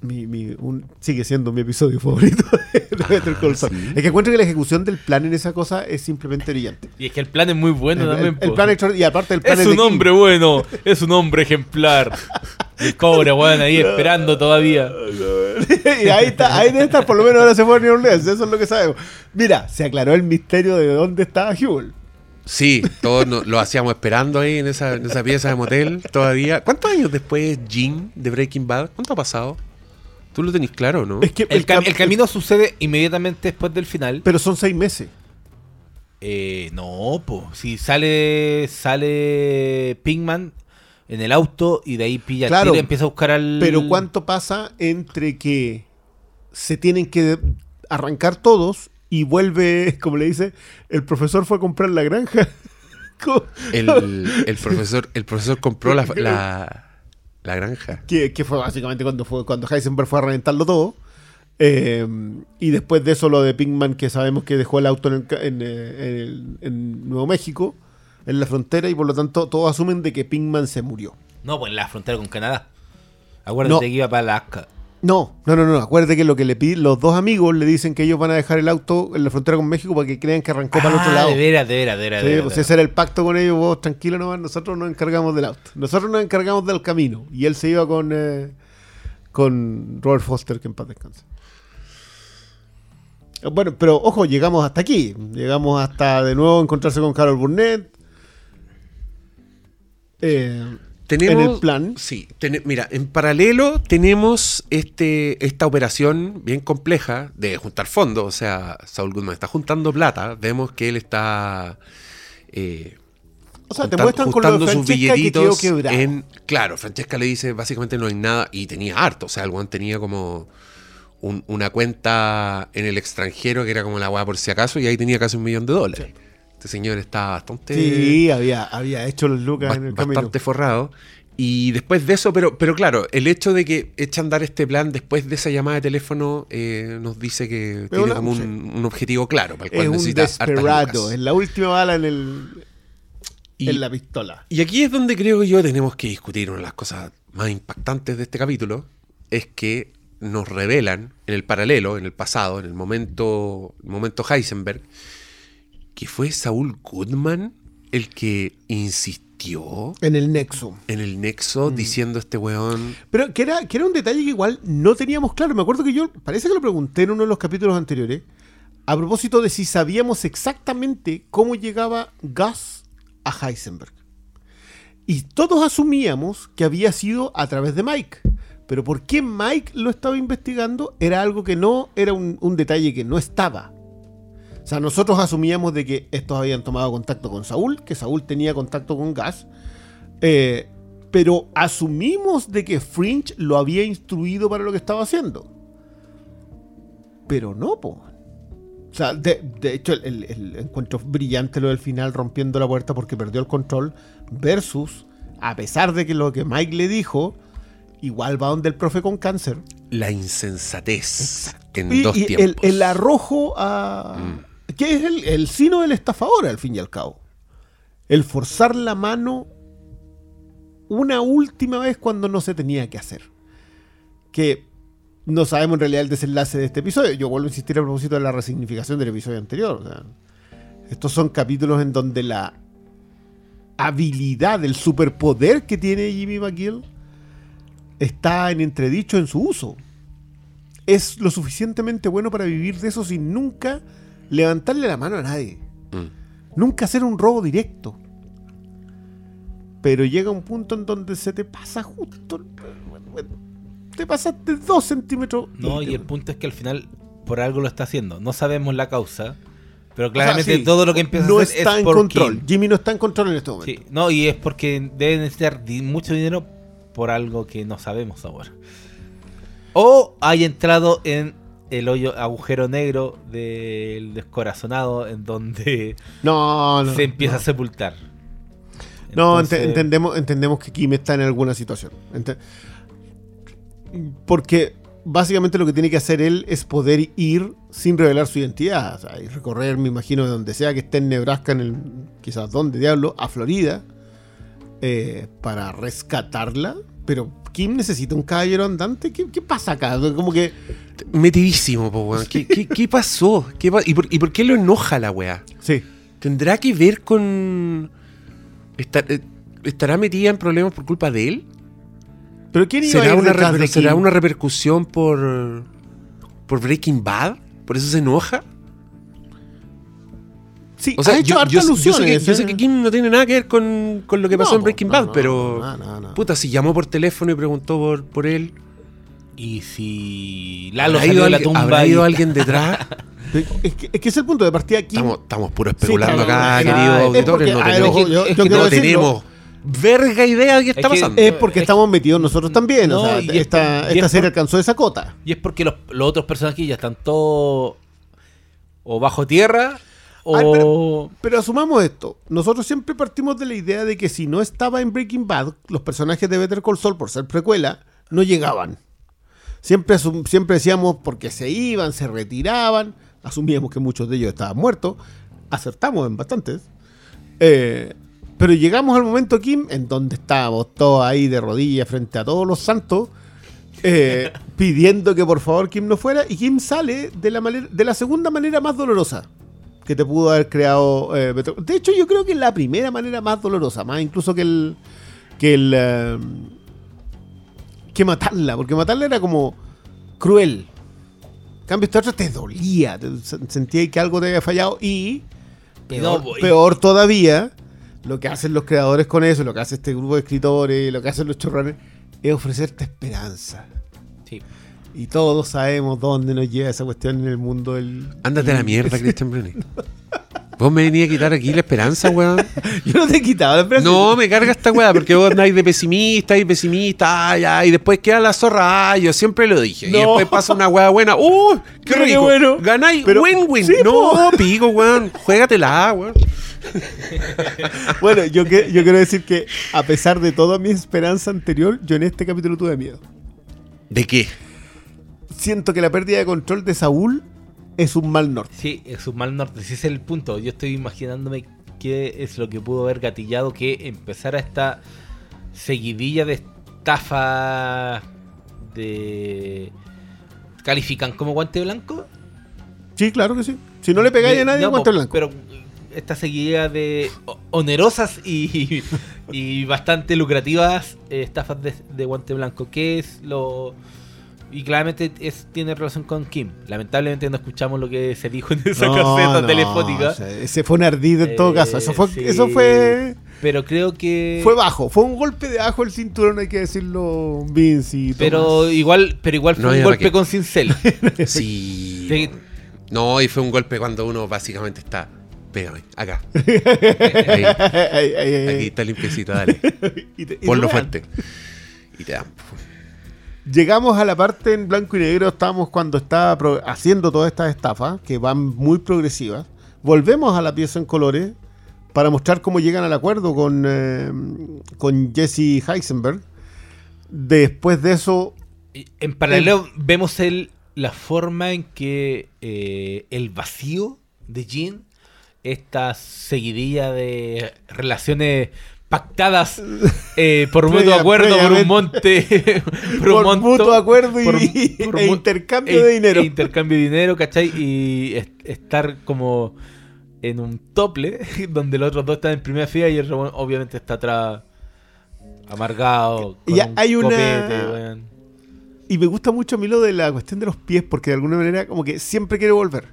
Speaker 3: mi, mi- un- sigue siendo mi episodio favorito de Better Call Saul.
Speaker 1: ¿sí?
Speaker 3: Es que encuentro que la ejecución del plan en esa cosa es simplemente brillante.
Speaker 4: Y es que el plan es muy bueno
Speaker 3: el,
Speaker 4: también.
Speaker 3: el plan y aparte el plan
Speaker 4: es un hombre bueno, es un hombre ejemplar. El cobre, weón, ahí esperando todavía.
Speaker 3: y ahí está, ahí debe estar, por lo menos ahora se fue a New Orleans, eso es lo que sabemos. Mira, se aclaró el misterio de dónde estaba Hewell.
Speaker 1: Sí, todos lo hacíamos esperando ahí en esa, en esa pieza de motel todavía. ¿Cuántos años después Jean de Breaking Bad? ¿Cuánto ha pasado? ¿Tú lo tenés claro, no?
Speaker 3: Es que
Speaker 4: El, cam-
Speaker 3: cam-
Speaker 4: el camino sucede inmediatamente después del final.
Speaker 3: Pero son seis meses.
Speaker 4: Eh, no, po. Si sale sale Pinkman en el auto y de ahí pilla el
Speaker 3: Claro,
Speaker 4: tiro y empieza a buscar al.
Speaker 3: Pero ¿cuánto pasa entre que se tienen que arrancar todos y vuelve, como le dice, el profesor fue a comprar la granja?
Speaker 1: El, el profesor, el profesor compró la, la, la granja.
Speaker 3: que, que fue básicamente cuando fue cuando Heisenberg fue a reventarlo todo. Eh, y después de eso lo de Pinkman, que sabemos que dejó el auto en, el ca- en, eh, en el- en Nuevo México, en la frontera, y por lo tanto todos asumen de que Pinkman se murió.
Speaker 4: No, pues en la frontera con Canadá. Acuérdate
Speaker 3: No.
Speaker 4: que iba para Alaska.
Speaker 3: No, no, no, no. Acuérdate que lo que le piden, los dos amigos le dicen que ellos van a dejar el auto en la frontera con México para que crean que arrancó para el otro
Speaker 4: Ah,
Speaker 3: lado.
Speaker 4: De veras, de veras, de veras.
Speaker 3: Sí,
Speaker 4: de veras,
Speaker 3: pues
Speaker 4: de
Speaker 3: ese era el pacto con ellos, vos tranquilo nomás, nosotros nos encargamos del auto. Nosotros nos encargamos del camino. Y él se iba con, eh, con Robert Foster, que en paz descanse. Bueno, pero ojo, llegamos hasta aquí. Llegamos hasta de nuevo encontrarse con Carol Burnett. Eh,
Speaker 1: Tenemos,
Speaker 3: en el plan.
Speaker 1: Sí, mira, en paralelo tenemos este, esta operación bien compleja de juntar fondos. O sea, Saul Goodman está juntando plata. Vemos que él está. eh,
Speaker 3: O sea, te muestran con lo de
Speaker 1: juntando sus
Speaker 3: que
Speaker 1: billetitos
Speaker 3: quebrado.
Speaker 1: en. Claro, Francesca le dice básicamente no hay nada. Y tenía harto. O sea, el tenía como. un- una cuenta en el extranjero que era como la weá por si acaso. Y ahí tenía casi un millón de dólares. Este señor está bastante.
Speaker 3: Sí, había, había hecho los lucas
Speaker 1: Ba-
Speaker 3: en el camino.
Speaker 1: bastante forrado. Y después de eso, pero, pero claro, el hecho de que echa a andar este plan después de esa llamada de teléfono eh, nos dice que tiene como un, un objetivo claro para el cual
Speaker 3: Es un
Speaker 1: necesita hartas
Speaker 3: desperado. Es la última bala en, el,
Speaker 1: Y,
Speaker 3: en la pistola.
Speaker 1: y aquí es donde creo yo tenemos que discutir una de las cosas más impactantes de este capítulo, es que nos revelan en el paralelo, en el pasado, en el momento, el momento Heisenberg, que fue Saúl Goodman el que insistió
Speaker 3: En el nexo.
Speaker 1: en el nexo
Speaker 3: Mm.
Speaker 1: diciendo este weón
Speaker 3: Pero que era, que era un detalle que igual no teníamos claro. Me acuerdo que yo, parece que lo pregunté en uno de los capítulos anteriores, a propósito de si sabíamos exactamente cómo llegaba Gus a Heisenberg. Y todos asumíamos que había sido a través de Mike. Pero ¿por qué Mike lo estaba investigando? Era algo que no, era un, un detalle que no estaba. O sea, nosotros asumíamos de que estos habían tomado contacto con Saúl, que Saúl tenía contacto con Gas, eh, pero asumimos de que Fringe lo había instruido para lo que estaba haciendo. Pero no, po. O sea, de, de hecho, el, el- el encuentro brillante lo del final rompiendo la puerta porque perdió el control, versus, a pesar de que lo que Mike le dijo, igual va donde el profe con cáncer.
Speaker 1: La insensatez en
Speaker 3: Y,
Speaker 1: dos
Speaker 3: y
Speaker 1: tiempos.
Speaker 3: el, el arrojo a. que es el, el sino del estafador, al fin y al cabo. El forzar la mano una última vez cuando no se tenía que hacer. Que no sabemos en realidad el desenlace de este episodio. Yo vuelvo a insistir a propósito de la resignificación del episodio anterior. estos son capítulos en donde la habilidad, el superpoder que tiene Jimmy McGill está en entredicho en su uso es lo suficientemente bueno para vivir de eso sin nunca levantarle la mano a nadie.
Speaker 1: Mm.
Speaker 3: Nunca hacer un robo directo. Pero llega un punto en donde se te pasa justo. Te pasaste dos centímetros.
Speaker 4: No, y el punto es que al final por algo lo está haciendo. No sabemos la causa, pero
Speaker 3: O sea,
Speaker 4: claramente
Speaker 3: sí,
Speaker 4: todo lo que empieza
Speaker 3: no
Speaker 4: a hacer
Speaker 3: está
Speaker 4: es
Speaker 3: en
Speaker 4: por
Speaker 3: control. Jimmy no está en control en este momento.
Speaker 4: Sí, no, y es porque deben necesitar mucho dinero por algo que no sabemos ahora. O hay entrado en el hoyo agujero negro del descorazonado en donde
Speaker 3: No, no.
Speaker 4: se empieza
Speaker 3: no.
Speaker 4: a sepultar.
Speaker 3: No, entendemos, entendemos que Kim está en alguna situación. Porque básicamente lo que tiene que hacer él es poder ir sin revelar su identidad. O sea, y recorrer, me imagino, de donde sea que esté en Nebraska, en el, quizás donde diablo, a Florida, eh, para rescatarla. Pero Kim necesita un caballero andante. ¿Qué, qué pasa acá? Como que.
Speaker 1: Metidísimo, po, weón. ¿Qué, qué, qué pasó? ¿Qué pa- y, por, y por qué lo enoja la weá?
Speaker 3: Sí.
Speaker 1: ¿Tendrá que ver con. estar- eh, ¿Estará metida en problemas por culpa de él?
Speaker 3: Pero ¿quién iba a
Speaker 1: ¿Será
Speaker 3: ir
Speaker 1: una,
Speaker 3: de
Speaker 1: ¿será una repercusión por. por Breaking Bad? ¿Por eso se enoja?
Speaker 3: Sí,
Speaker 1: O sea,
Speaker 3: ha hecho
Speaker 1: yo,
Speaker 3: hartas
Speaker 1: yo- yo sé que, yo sé que Kim no tiene nada que ver con, con lo que pasó
Speaker 3: No,
Speaker 1: en Breaking
Speaker 3: no,
Speaker 1: Bad,
Speaker 3: no,
Speaker 1: pero.
Speaker 3: no, no, no.
Speaker 1: Puta, si llamó por teléfono y preguntó por, por él.
Speaker 4: Y si Lalo
Speaker 1: ¿Habrá ido,
Speaker 4: de la
Speaker 1: alguien,
Speaker 4: tumba
Speaker 1: habrá
Speaker 4: y-
Speaker 1: ido alguien detrás?
Speaker 3: Es que, es que es el punto de partida. Kim
Speaker 1: estamos, estamos puro especulando
Speaker 3: Sí, claro,
Speaker 1: acá,
Speaker 3: es-
Speaker 1: queridos
Speaker 3: es
Speaker 1: auditores.
Speaker 3: porque-
Speaker 1: no
Speaker 3: a ver,
Speaker 1: tenemos,
Speaker 3: ojo, yo-
Speaker 4: es
Speaker 3: yo
Speaker 4: que
Speaker 3: quiero
Speaker 1: no tenemos verga idea de qué está
Speaker 4: Es que-
Speaker 1: pasando.
Speaker 3: Es porque
Speaker 4: Es-
Speaker 3: estamos metidos nosotros también. o sea,
Speaker 4: y es
Speaker 3: esta,
Speaker 4: y
Speaker 3: esta
Speaker 4: es
Speaker 3: serie
Speaker 4: por-
Speaker 3: alcanzó esa cota.
Speaker 4: Y es porque los, los otros personajes ya están todos o bajo tierra o...
Speaker 3: Ay, Pero asumamos esto. Nosotros siempre partimos de la idea de que si no estaba en Breaking Bad, los personajes de Better Call Saul, por ser precuela, no llegaban. Siempre, siempre decíamos porque se iban, se retiraban. Asumíamos que muchos de ellos estaban muertos. Acertamos en bastantes. Eh, pero llegamos al momento, Kim, en donde estábamos todos ahí de rodillas frente a todos los santos, eh, pidiendo que por favor Kim no fuera. Y Kim sale de la, manera- de la segunda manera más dolorosa que te pudo haber creado. eh, de hecho, yo creo que es la primera manera más dolorosa, más incluso que el. que el. Que matarla, porque matarla era como cruel. En cambio, esta otra te dolía, te- sentía que algo te había fallado y. Peor,
Speaker 4: No, voy.
Speaker 3: peor todavía, lo que hacen los creadores con eso, lo que hace este grupo de escritores, lo que hacen los chorrones, es ofrecerte esperanza.
Speaker 4: Sí.
Speaker 3: Y todos sabemos dónde nos lleva esa cuestión en el mundo del.
Speaker 1: Ándate a la mierda, Cristian Bruni. Vos me venís a quitar aquí la esperanza, weón.
Speaker 3: Yo no te he quitado la esperanza.
Speaker 1: No, me carga esta weá, porque vos andáis de pesimista y pesimista, ay, ay, y después queda la zorra, ay, yo siempre lo dije. Y
Speaker 3: No.
Speaker 1: después pasa una weá buena, ¡uh! ¡Qué rico!
Speaker 3: bueno.
Speaker 1: Ganáis, win-win.
Speaker 3: Sí,
Speaker 1: no, pico, weón. Juégatela, weón.
Speaker 3: Bueno, yo, que, yo quiero decir que a pesar de toda mi esperanza anterior, yo en este capítulo tuve miedo.
Speaker 1: ¿De qué?
Speaker 3: Siento que la pérdida de control de Saúl es un mal norte.
Speaker 4: Sí, es un mal norte. Ese es el punto. Yo estoy imaginándome qué es lo que pudo haber gatillado que empezara esta seguidilla de estafa de... ¿Califican como guante blanco?
Speaker 3: Sí, claro que sí. Si no le pegáis a nadie,
Speaker 4: no,
Speaker 3: guante blanco.
Speaker 4: Pero esta seguidilla de onerosas y, y bastante lucrativas eh, estafas de, de guante blanco. ¿Qué es lo...? Y claramente es, tiene relación con Kim. Lamentablemente no escuchamos lo que se dijo en esa
Speaker 3: No,
Speaker 4: caseta
Speaker 3: no,
Speaker 4: telefónica.
Speaker 3: o sea, ese fue un ardido en todo
Speaker 4: Eh,
Speaker 3: caso. Eso fue,
Speaker 4: sí.
Speaker 3: eso fue
Speaker 4: Pero creo que.
Speaker 3: Fue bajo, fue un golpe de ajo el cinturón, hay que decirlo, Vince y
Speaker 4: Pero igual, pero igual fue
Speaker 1: No
Speaker 4: un golpe con cincel.
Speaker 1: Sí. No, y fue un golpe cuando uno básicamente está. Pégame, acá. Ahí, aquí está limpiecito, dale.
Speaker 3: Y te- y
Speaker 1: Ponlo fuerte. Y te dan.
Speaker 3: Llegamos a la parte en blanco y negro, estábamos cuando estaba pro- haciendo todas estas estafas, que van muy progresivas. Volvemos a la pieza en colores para mostrar cómo llegan al acuerdo con, eh, con Jesse Heisenberg. Después de eso,
Speaker 4: En paralelo vemos el, la forma en que eh, el vacío de Jean, esta seguidilla de relaciones pactadas eh, por mutuo acuerdo por un monte por,
Speaker 3: Por
Speaker 4: un monto,
Speaker 3: mutuo acuerdo y-
Speaker 4: por-
Speaker 3: e
Speaker 4: mu-
Speaker 3: intercambio de dinero.
Speaker 4: e intercambio de dinero, ¿cachai? Y es- estar como en un tople donde los otros dos están en primera fila y el otro obviamente está atrás amargado. Con
Speaker 3: Ya
Speaker 4: un
Speaker 3: hay una-
Speaker 4: copete.
Speaker 3: Y me gusta mucho a mí lo de la cuestión de los pies, porque de alguna manera como que siempre quiere volver.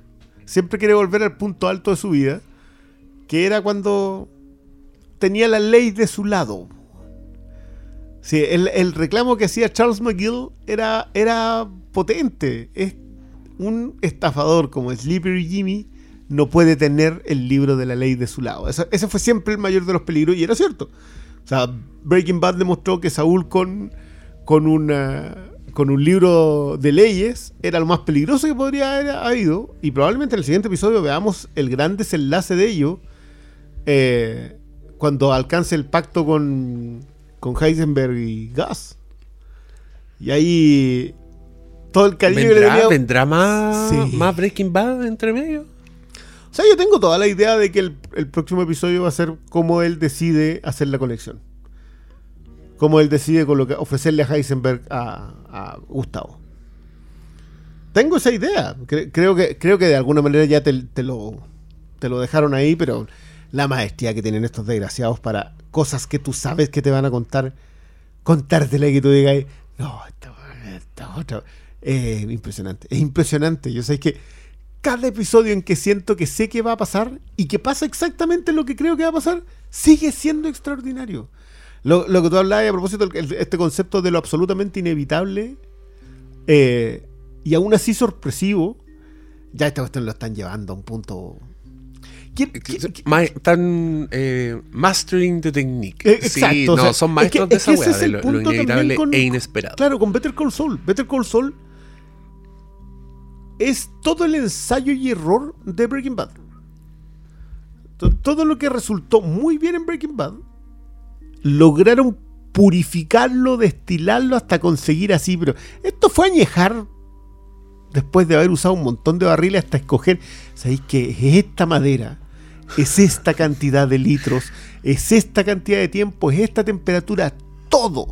Speaker 3: Siempre quiere volver al punto alto de su vida, que era cuando tenía la ley de su lado. Sí, el, reclamo que hacía Charles McGill era, era potente. Un estafador como Slippery Jimmy no puede tener el libro de la ley de su lado. Ese fue siempre el mayor de los peligros y era cierto. O sea, Breaking Bad demostró que Saúl con, con, una, con un libro de leyes era lo más peligroso que podría haber habido. Y probablemente en el siguiente episodio veamos el gran desenlace de ello eh, cuando alcance el pacto con, con Heisenberg y Gus. Y ahí todo el le
Speaker 1: ¿Vendrá,
Speaker 3: tenía-
Speaker 1: ¿vendrá más,
Speaker 3: Sí.
Speaker 1: más Breaking Bad entre medio?
Speaker 3: O sea, yo tengo toda la idea de que el, el próximo episodio va a ser cómo él decide hacer la conexión. Cómo él decide colocar, ofrecerle a Heisenberg a, a Gustavo. Tengo esa idea. Cre- creo, que, creo que de alguna manera ya te, te lo, te lo dejaron ahí, pero la maestría que tienen estos desgraciados para cosas que tú sabes que te van a contar, contártela y que tú digas, no, esta, esta otra. Eh, impresionante, es impresionante. Yo sé que cada episodio en que siento que sé que va a pasar y que pasa exactamente lo que creo que va a pasar, sigue siendo extraordinario. Lo, lo que tú hablabas a propósito, este concepto de lo absolutamente inevitable eh, y aún así sorpresivo, ya esta cuestión lo están llevando a un punto... ¿Quién- quién-
Speaker 1: Ma- Están eh, mastering the technique.
Speaker 3: Eh,
Speaker 1: sí,
Speaker 3: exacto, o
Speaker 1: no,
Speaker 3: sea,
Speaker 1: son
Speaker 3: es
Speaker 1: maestros
Speaker 3: que-
Speaker 1: de
Speaker 3: es que
Speaker 1: esa
Speaker 3: ese
Speaker 1: weá,
Speaker 3: es
Speaker 1: de
Speaker 3: el
Speaker 1: lo, inevitable
Speaker 3: con-
Speaker 1: e inesperado.
Speaker 3: Claro, con Better Call Saul. Better Call Saul es todo el ensayo y error de Breaking Bad. To- Todo lo que resultó muy bien en Breaking Bad, lograron purificarlo, destilarlo hasta conseguir así, pero esto fue añejar después de haber usado un montón de barriles hasta escoger, ¿sabéis que es esta madera? Es esta cantidad de litros, es esta cantidad de tiempo, es esta temperatura, todo.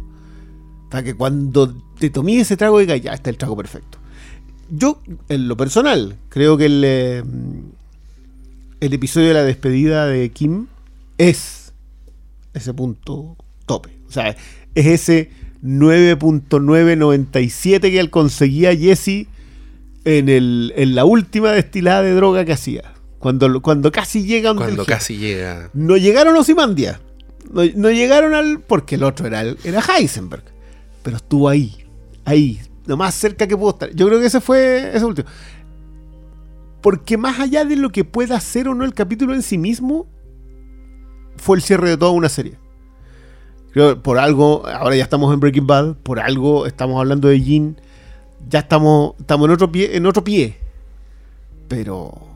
Speaker 3: Para que cuando te tomé ese trago diga, ya está el trago perfecto. Yo, en lo personal, creo que el, eh, el episodio de la despedida de Kim es ese punto tope. O sea, es ese 9.997 que él conseguía Jesse en, el, en la última destilada de droga que hacía. Cuando, cuando casi llega
Speaker 1: Cuando casi llega.
Speaker 3: No llegaron a Osimandia. No, no llegaron al. Porque el otro era, el- era Heisenberg. Pero estuvo ahí. Ahí. Lo más cerca que pudo estar. Yo creo que ese fue ese último. Porque más allá de lo que pueda hacer o no el capítulo en sí mismo, fue el cierre de toda una serie. Creo que por algo, ahora ya estamos en Breaking Bad, por algo estamos hablando de Jean, ya estamos, estamos en otro pie, en otro pie. Pero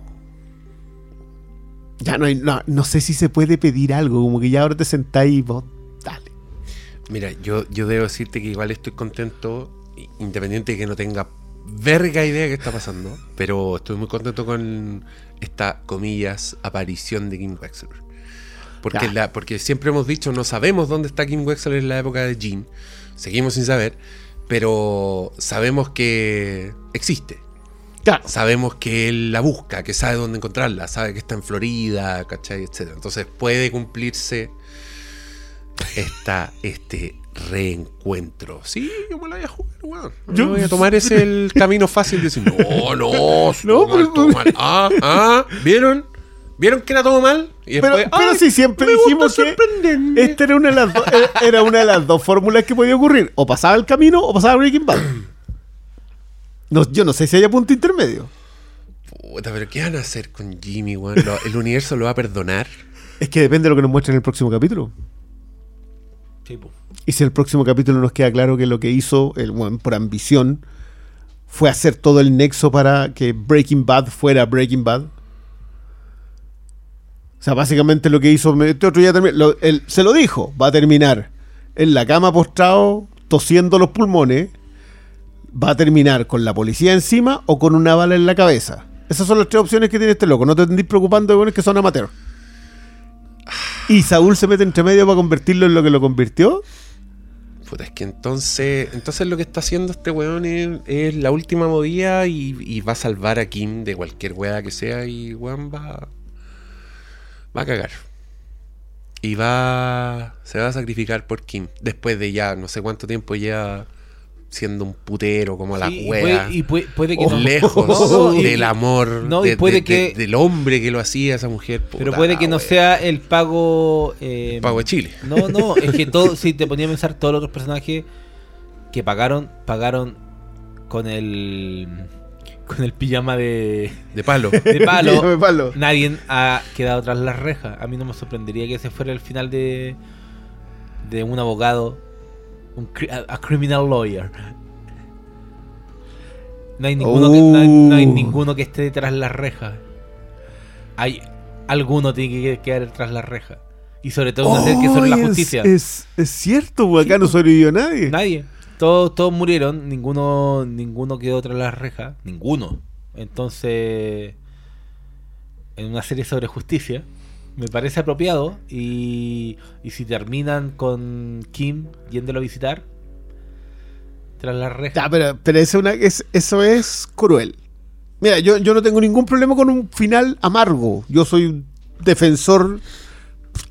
Speaker 3: ya no hay, no, no sé si se puede pedir algo, como que ya ahora te sentáis y vos, dale.
Speaker 1: Mira, yo, yo debo decirte que igual estoy contento, independiente de que no tenga verga idea de qué está pasando, pero estoy muy contento con esta, comillas, aparición de Kim Wexler. Porque, la, porque siempre hemos dicho, no sabemos dónde está Kim Wexler en la época de Jean, seguimos sin saber, pero sabemos que existe.
Speaker 3: Claro,
Speaker 1: Sabemos que él la busca, que sabe dónde encontrarla, sabe que está en Florida, ¿cachai? Etcétera. Entonces puede cumplirse esta, este reencuentro. Sí, yo me la voy a jugar, weón. Yo
Speaker 3: Yo-
Speaker 1: voy a tomar ese el camino fácil de decir, no, no,
Speaker 3: No,
Speaker 1: no, mal,
Speaker 3: pero-
Speaker 1: todo mal. Ah, ah, ¿vieron? Vieron que era todo mal y
Speaker 3: Pero,
Speaker 1: después.
Speaker 3: pero
Speaker 1: ¡ay,
Speaker 3: sí, siempre dijimos que esta era una, de las do- era- era una de las dos fórmulas que podía ocurrir. O pasaba el camino o pasaba Breaking Bad. No, yo no sé si haya punto intermedio.
Speaker 1: Puta, pero ¿qué van a hacer con Jimmy, weón? ¿El universo lo va a perdonar?
Speaker 3: Es que depende de lo que nos muestren en el próximo capítulo.
Speaker 4: Sí, po.
Speaker 3: Y si en el próximo capítulo nos queda claro que lo que hizo el weón por ambición fue hacer todo el nexo para que Breaking Bad fuera Breaking Bad. O sea, básicamente lo que hizo este otro termi- lo- él se lo dijo, va a terminar en la cama postrado, tosiendo los pulmones, va a terminar con la policía encima o con una bala en la cabeza. Esas son las tres opciones que tiene este loco. No te tendís preocupando de buenos que son amateur. Y Saúl se mete entre medio para convertirlo en lo que lo convirtió.
Speaker 1: Puta, es que entonces, entonces lo que está haciendo este weón es, es la última movida y, y va a salvar a Kim de cualquier weá que sea y weón va, va a cagar. Y va, se va a sacrificar por Kim. Después de ya no sé cuánto tiempo lleva siendo un putero como la
Speaker 4: Sí, y puede, y puede, puede que
Speaker 1: o
Speaker 4: no.
Speaker 1: lejos
Speaker 4: No, no, y-
Speaker 1: del amor
Speaker 4: no, y
Speaker 1: de-
Speaker 4: puede
Speaker 1: de-
Speaker 4: que-
Speaker 1: de- del hombre que lo hacía esa mujer.
Speaker 4: Pero puede que no sea el pago. eh,
Speaker 1: Pago de Chile.
Speaker 4: No, no, es que todo, si te ponía a pensar, todos los otros personajes que pagaron, pagaron con el. Con el pijama de,
Speaker 1: De palo.
Speaker 4: de palo.
Speaker 3: palo.
Speaker 4: Nadie ha quedado tras las rejas. A mí no me sorprendería que ese fuera el final de. de un abogado. Un cri- a, a criminal lawyer. No hay ninguno, que, no hay, no hay
Speaker 3: Oh.
Speaker 4: ninguno que esté tras las rejas. Hay alguno tiene que quedar tras las rejas. Y sobre todo una serie que sobre la
Speaker 3: Oh, es-
Speaker 4: justicia.
Speaker 3: Es, es cierto, pues acá no sobrevivió nadie.
Speaker 4: Nadie. Todos, todos murieron, ninguno, ninguno quedó tras las rejas. Ninguno. Entonces, en una serie sobre justicia, me parece apropiado. Y, y si terminan con Kim yéndolo a visitar, tras las rejas.
Speaker 3: Ya, pero, pero eso, una- es, eso es cruel. Mira, yo, yo no tengo ningún problema con un final amargo. Yo soy un defensor.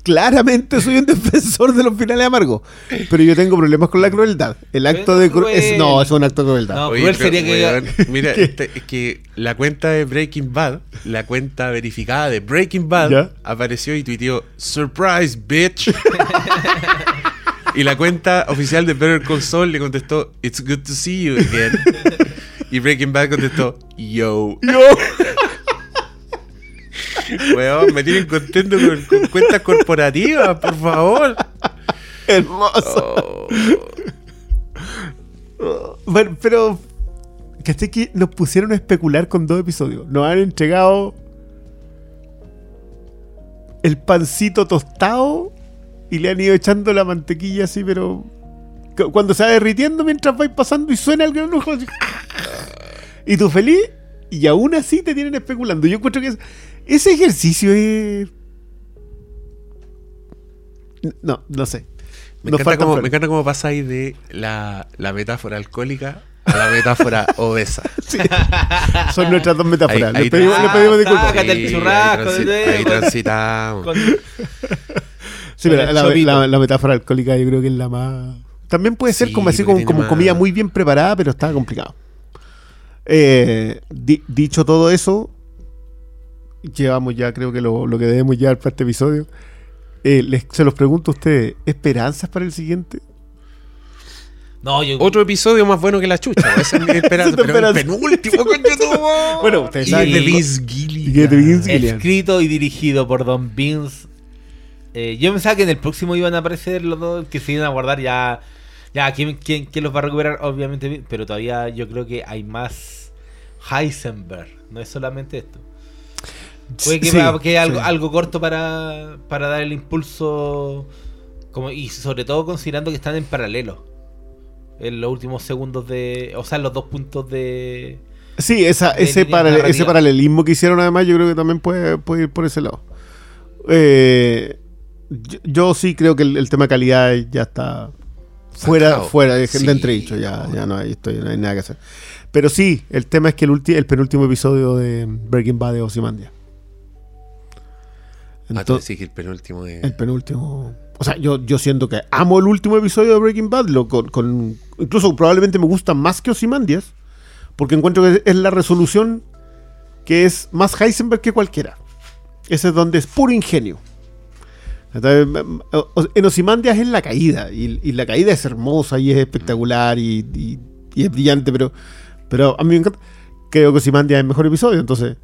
Speaker 3: Claramente soy un defensor de los finales amargos. Pero yo tengo problemas con la crueldad. El acto de cru- es, No, es un acto de crueldad.
Speaker 4: No.
Speaker 1: Oye,
Speaker 4: cruel
Speaker 1: pero,
Speaker 4: sería que-
Speaker 1: Mira, este- es que la cuenta de Breaking Bad, la cuenta verificada de Breaking Bad,
Speaker 3: ¿Ya?
Speaker 1: apareció y tuiteó Surprise, bitch. y la cuenta oficial de Better Call Saul le contestó It's good to see you again. y Breaking Bad contestó Yo. Weón, me tienen contento con, con cuentas corporativas, por favor.
Speaker 3: Hermoso.
Speaker 1: Oh.
Speaker 3: Bueno, pero. ¿Cachai que nos pusieron a especular con dos episodios? Nos han entregado. El pancito tostado. Y le han ido echando la mantequilla así, pero. cu- Cuando se va derritiendo mientras vais pasando y suena el granujo. así. Y tú feliz. Y aún así te tienen especulando. Yo encuentro que es- ese ejercicio es. No, no sé.
Speaker 1: Me
Speaker 3: Nos
Speaker 1: encanta, cómo, me encanta cómo pasáis de la, la metáfora alcohólica a la metáfora obesa.
Speaker 3: Son nuestras dos metáforas.
Speaker 1: Ahí-
Speaker 3: le pedimos,
Speaker 1: tra-
Speaker 3: le pedimos disculpas.
Speaker 4: Sácate el churrasco,
Speaker 1: ahí, transi-
Speaker 4: de-
Speaker 1: ahí transitamos.
Speaker 4: Con-
Speaker 3: Sí, pero la,
Speaker 4: chopito.
Speaker 3: la- la metáfora alcohólica yo creo que es la más... También puede ser
Speaker 1: Sí,
Speaker 3: como así como, como
Speaker 1: más-
Speaker 3: comida muy bien preparada, pero está complicado. Eh, di- dicho todo eso, llevamos ya creo que lo, lo que debemos llevar para este episodio. Eh, les- se los pregunto a ustedes, ¿esperanzas para el siguiente?
Speaker 4: No, yo.
Speaker 1: Otro episodio más bueno que la chucha. Esa es mi esperanza. Pero el
Speaker 3: esperanza.
Speaker 1: penúltimo, conchetumare.
Speaker 3: Bueno, ustedes saben
Speaker 1: de Vince
Speaker 3: y de. Vince Gilligan.
Speaker 4: Escrito y dirigido por Don Vince. Eh, yo pensaba que en el próximo iban a aparecer los dos que se iban a guardar ya. Ya, ¿quién, quién, quién los va a recuperar? Obviamente, pero todavía yo creo que hay más Heisenberg. No es solamente esto. Puede que,
Speaker 3: Sí,
Speaker 4: va- que algo,
Speaker 3: sí.
Speaker 4: algo corto para, para dar el impulso. Como, y sobre todo considerando que están en paralelo. En los últimos segundos de. O sea, en los dos puntos de.
Speaker 3: Sí, esa,
Speaker 4: de
Speaker 3: ese, parale- ese paralelismo que hicieron además yo creo que también puede, puede ir por ese lado. Eh, yo, yo sí creo que el, el tema calidad ya está fuera,
Speaker 1: Sacado.
Speaker 3: fuera de,
Speaker 1: Sí.
Speaker 3: de entredicho, ya, ya no hay, estoy, no hay nada que hacer. Pero sí, el tema es que el, ulti- el penúltimo episodio de Breaking Bad de Ozymandias.
Speaker 1: Ah,
Speaker 3: Entonces,
Speaker 1: decís que el penúltimo de...
Speaker 3: el penúltimo. O sea, yo, yo siento que amo el último episodio de Breaking Bad. Lo, con, con- incluso probablemente me gusta más que Ozymandias. Porque encuentro que es la resolución que es más Heisenberg que cualquiera. Ese es donde es puro ingenio. En Ozymandias es la caída. Y, y la caída es hermosa y es espectacular y, y- y es brillante, pero, pero a mí me encanta. Creo que Ozymandias es el mejor episodio. Entonces,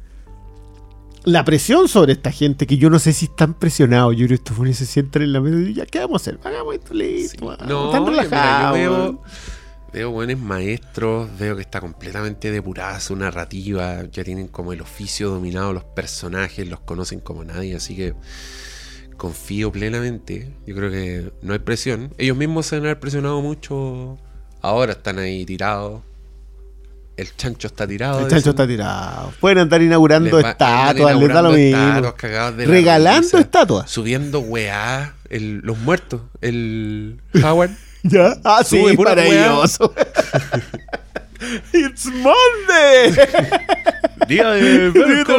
Speaker 3: la presión sobre esta gente, que yo no sé si están presionados. Yo creo que estos se sientan en la mesa y dicen, ya, ¿qué vamos a hacer? Hagamos esto, listo. vamos".
Speaker 1: No,
Speaker 3: están relajados.
Speaker 1: veo, veo buenos maestros, veo que está completamente depurada su narrativa, ya tienen como el oficio dominado los personajes, los conocen como nadie, así que confío plenamente. Yo creo que no hay presión. Ellos mismos se han presionado mucho. Ahora están ahí tirados. El chancho está tirado.
Speaker 3: El chancho está tirado. Pueden andar inaugurando
Speaker 1: Les va- andan
Speaker 3: estatuas, les da lo mismo. Regalando estatuas.
Speaker 1: Subiendo weá. el- los muertos. El Howard.
Speaker 3: ¿Ya? Ah, sí,
Speaker 1: pura
Speaker 3: maravilloso. It's Monday.
Speaker 1: Día de
Speaker 3: Better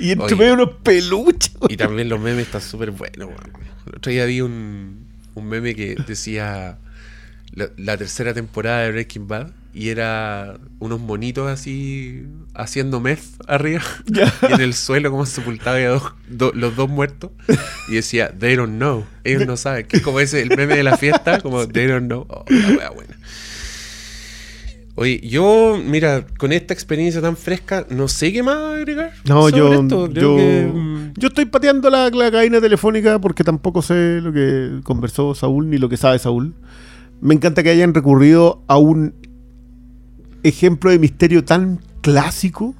Speaker 3: y entre unos peluches.
Speaker 1: Y también los memes están súper buenos. weón. El otro día vi un, un meme que decía la, la tercera temporada de Breaking Bad y era unos monitos así haciendo meth arriba y en el suelo como sepultado había dos- do- los dos muertos y decía they don't know ellos no saben que es como ese el meme de la fiesta como they don't know oh, la wea buena Oye, yo, mira, con esta experiencia tan fresca, no sé qué más agregar.
Speaker 3: No,
Speaker 1: sobre
Speaker 3: yo,
Speaker 1: esto. Creo
Speaker 3: yo,
Speaker 1: que,
Speaker 3: yo estoy pateando la, la cadena telefónica porque tampoco sé lo que conversó Saúl ni lo que sabe Saúl. Me encanta que hayan recurrido a un ejemplo de misterio tan clásico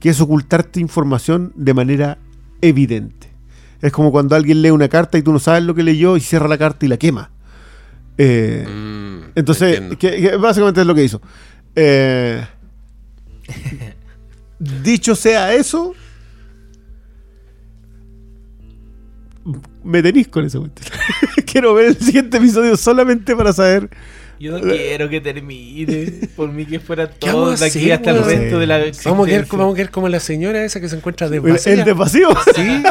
Speaker 3: que es ocultarte información de manera evidente. Es como cuando alguien lee una carta y tú no sabes lo que leyó y cierra la carta y la quema. Eh,
Speaker 1: mm,
Speaker 3: entonces, que, que básicamente es lo que hizo. Eh, dicho sea eso, me tenéis con eso. Quiero ver el siguiente episodio solamente para saber.
Speaker 4: Yo no quiero que termine. Por mí que fuera
Speaker 1: ¿Qué vamos
Speaker 4: todo de aquí
Speaker 1: hacer,
Speaker 4: hasta el resto de la
Speaker 1: Vamos a, quedar, vamos a quedar como la señora esa que se encuentra
Speaker 3: El,
Speaker 1: desvacía.
Speaker 3: el de vacío.
Speaker 1: Sí,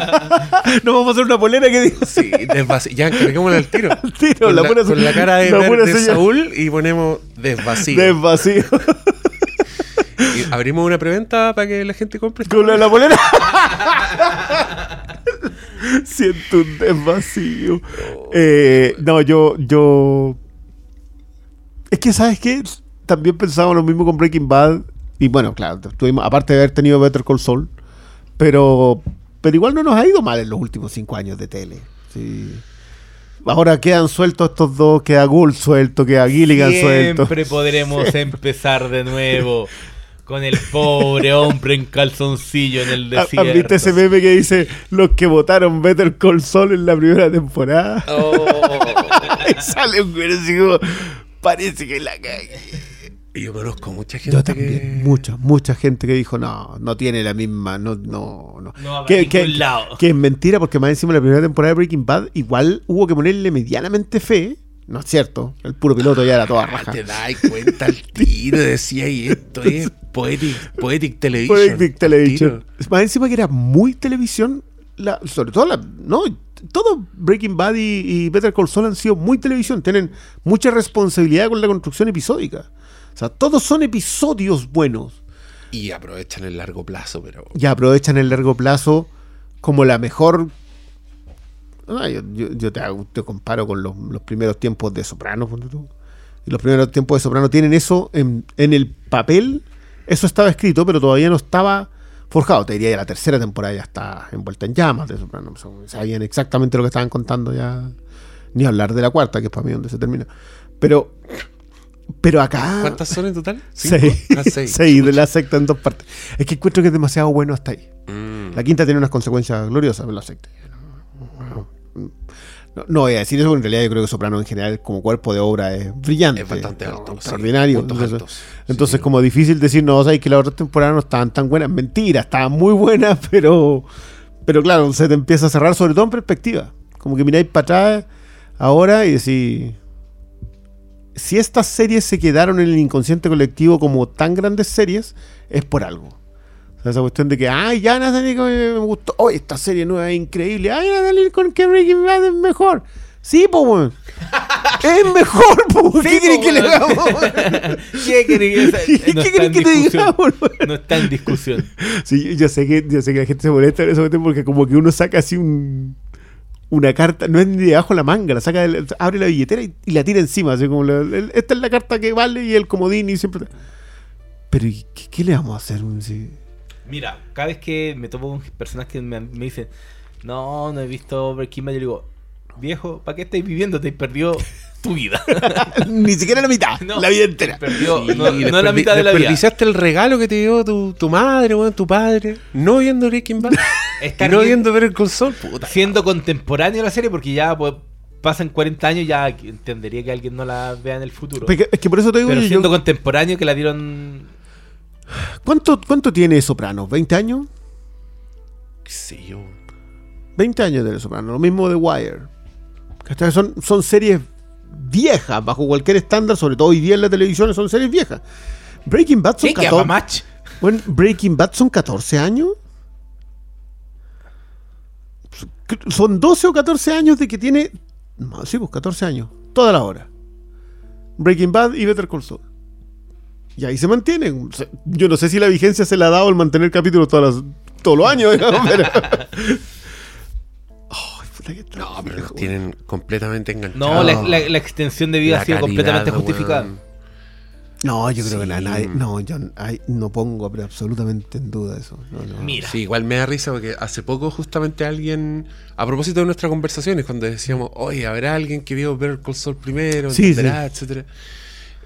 Speaker 3: no vamos a hacer una polera que diga
Speaker 1: sí, desvacía. Ya, carguémosla al tiro.
Speaker 3: tiro,
Speaker 1: con,
Speaker 3: la
Speaker 1: la,
Speaker 3: buena-
Speaker 1: con la cara de,
Speaker 3: la
Speaker 1: ver- de. Saúl y ponemos desvacío.
Speaker 3: de vacío.
Speaker 1: Y abrimos una preventa para que la gente compre.
Speaker 3: con la, la polera. Siento un desvacío. Eh, no, yo, yo. Es que, ¿sabes qué? También pensábamos lo mismo con Breaking Bad. Y bueno, claro, tuvimos, aparte de haber tenido Better Call Saul. Pero, pero igual no nos ha ido mal en los últimos cinco años de tele. Sí. Ahora quedan sueltos estos dos, queda Gould suelto, queda Gilligan suelto.
Speaker 4: Siempre podremos empezar de nuevo con el pobre hombre en calzoncillo en el
Speaker 3: ¿Ha-
Speaker 4: desierto.
Speaker 3: ¿Han visto ese meme que dice los que votaron Better Call Saul en la primera temporada?
Speaker 1: Oh.
Speaker 3: Y sale un güey así como, parece que la cagué.
Speaker 1: Y yo conozco mucha gente
Speaker 3: Yo también,
Speaker 1: que...
Speaker 3: mucha, mucha gente que dijo, no, no tiene la misma, no, no, no.
Speaker 4: No
Speaker 3: que, que-
Speaker 4: lado.
Speaker 3: que es mentira, porque más encima de la primera temporada de Breaking Bad, igual hubo que ponerle medianamente fe, ¿no es cierto? El puro piloto ya era toda
Speaker 1: Ah,
Speaker 3: raja.
Speaker 1: te das cuenta al tiro, decía, y esto es poetic, poetic television.
Speaker 3: Poetic Television. Más encima que era muy televisión, la- sobre todo la, no, todo Breaking Bad y, y Better Call Saul han sido muy televisión, tienen mucha responsabilidad con la construcción episódica. O sea, todos son episodios buenos.
Speaker 1: Y aprovechan el largo plazo, pero...
Speaker 3: Y aprovechan el largo plazo como la mejor. Ah, yo yo- yo te, hago- te comparo con los, los primeros tiempos de Soprano. tú. Y los primeros tiempos de Soprano tienen eso en, en el papel. Eso estaba escrito, pero todavía no estaba forjado. Te diría que la tercera temporada ya está envuelta en llamas de sabían exactamente lo que estaban contando ya. Ni hablar de la cuarta, que es para mí donde se termina. Pero, pero acá.
Speaker 1: ¿Cuántas son en total? ¿Cinco?
Speaker 3: Seis.
Speaker 1: Ah, seis.
Speaker 3: Seis de la secta en dos partes. Es que encuentro que es demasiado bueno hasta ahí.
Speaker 1: Mm.
Speaker 3: La quinta tiene unas consecuencias gloriosas, la secta. No, no voy a decir eso, porque en realidad yo creo que Soprano en general como cuerpo de obra es brillante.
Speaker 1: Es bastante alto.
Speaker 3: Extraordinario. Entonces,
Speaker 1: altos.
Speaker 3: entonces
Speaker 1: Sí.
Speaker 3: como difícil decir, no, sabes que las otras temporadas no estaban tan buenas. Mentira, estaban muy buenas, pero, pero claro, se te empieza a cerrar, sobre todo en perspectiva. Como que miráis para atrás ahora y decís, si estas series se quedaron en el inconsciente colectivo como tan grandes series, es por algo. Esa cuestión de que, ay, ya Natalie Cole me gustó, oh, esta serie nueva es increíble, ay, Natalie con que Breaking Bad es mejor. Sí, pues, weón. es mejor, po. ¿Qué
Speaker 4: Sí,
Speaker 3: querés
Speaker 4: po,
Speaker 3: que le hagamos?
Speaker 4: ¿Qué querés que-
Speaker 3: ¿Qué
Speaker 4: no
Speaker 3: querés que te digamos?
Speaker 4: No está en discusión.
Speaker 3: Sí, yo sé que, yo sé que la gente se molesta en momento porque como que uno saca así un una carta, no es ni debajo de la manga, la saca, del- abre la billetera y, y la tira encima, así como la- el- esta es la carta que vale y el comodín y siempre. Pero ¿y ¿qué, qué le vamos a hacer? Sí.
Speaker 4: Mira, cada vez que me topo con personas que me, me dicen, no, no he visto Breaking Bad, yo digo, viejo, ¿para qué estáis viviendo? Te perdió tu vida.
Speaker 3: Ni siquiera la mitad,
Speaker 4: No,
Speaker 3: la vida entera.
Speaker 4: Perdió,
Speaker 1: Sí,
Speaker 4: no, no la mitad de la vida.
Speaker 1: Desperdiciaste el regalo que te dio tu, tu madre, weón, tu padre. No viendo Breaking Bad.
Speaker 4: Estar
Speaker 1: no viendo ver el console, puta.
Speaker 4: Siendo contemporáneo la serie, porque ya pues, pasan 40 años, ya entendería que alguien no la vea en el futuro.
Speaker 3: Porque- es que por eso te digo,
Speaker 4: Pero
Speaker 3: yo-
Speaker 4: siendo contemporáneo que la dieron...
Speaker 3: ¿cuánto, ¿cuánto tiene Soprano? ¿20 años?
Speaker 1: Qué sé yo.
Speaker 3: 20 años de Soprano, lo mismo de Wire. Son, son series viejas, bajo cualquier estándar, sobre todo hoy día en la televisión, son series viejas. Breaking Bad son
Speaker 4: ¿Qué? ¿Qué?
Speaker 3: 14,
Speaker 4: match?
Speaker 3: bueno, Breaking Bad son 14 años. Son 12 o 14 años de que tiene. No, sí, pues 14 años. Toda la hora. Breaking Bad y Better Call Saul. Y ahí se mantiene. O sea, Yo no sé si la vigencia se la ha dado el mantener capítulos todas las- todos los años. digamos, pero-
Speaker 1: No, pero tienen completamente enganchados.
Speaker 4: No, la, la- la extensión de vida
Speaker 1: La
Speaker 4: ha sido
Speaker 1: calidad,
Speaker 4: completamente justificada.
Speaker 3: No, yo creo que
Speaker 1: Sí.
Speaker 3: la- nadie. No, yo ay, no pongo pero absolutamente en duda eso. No, no.
Speaker 4: Mira.
Speaker 1: Sí, igual me da risa porque hace poco justamente alguien, a propósito de nuestras conversaciones, cuando decíamos, oye, ¿habrá alguien que vio Better Call Saul primero?
Speaker 3: Sí,
Speaker 1: etcétera, etcétera?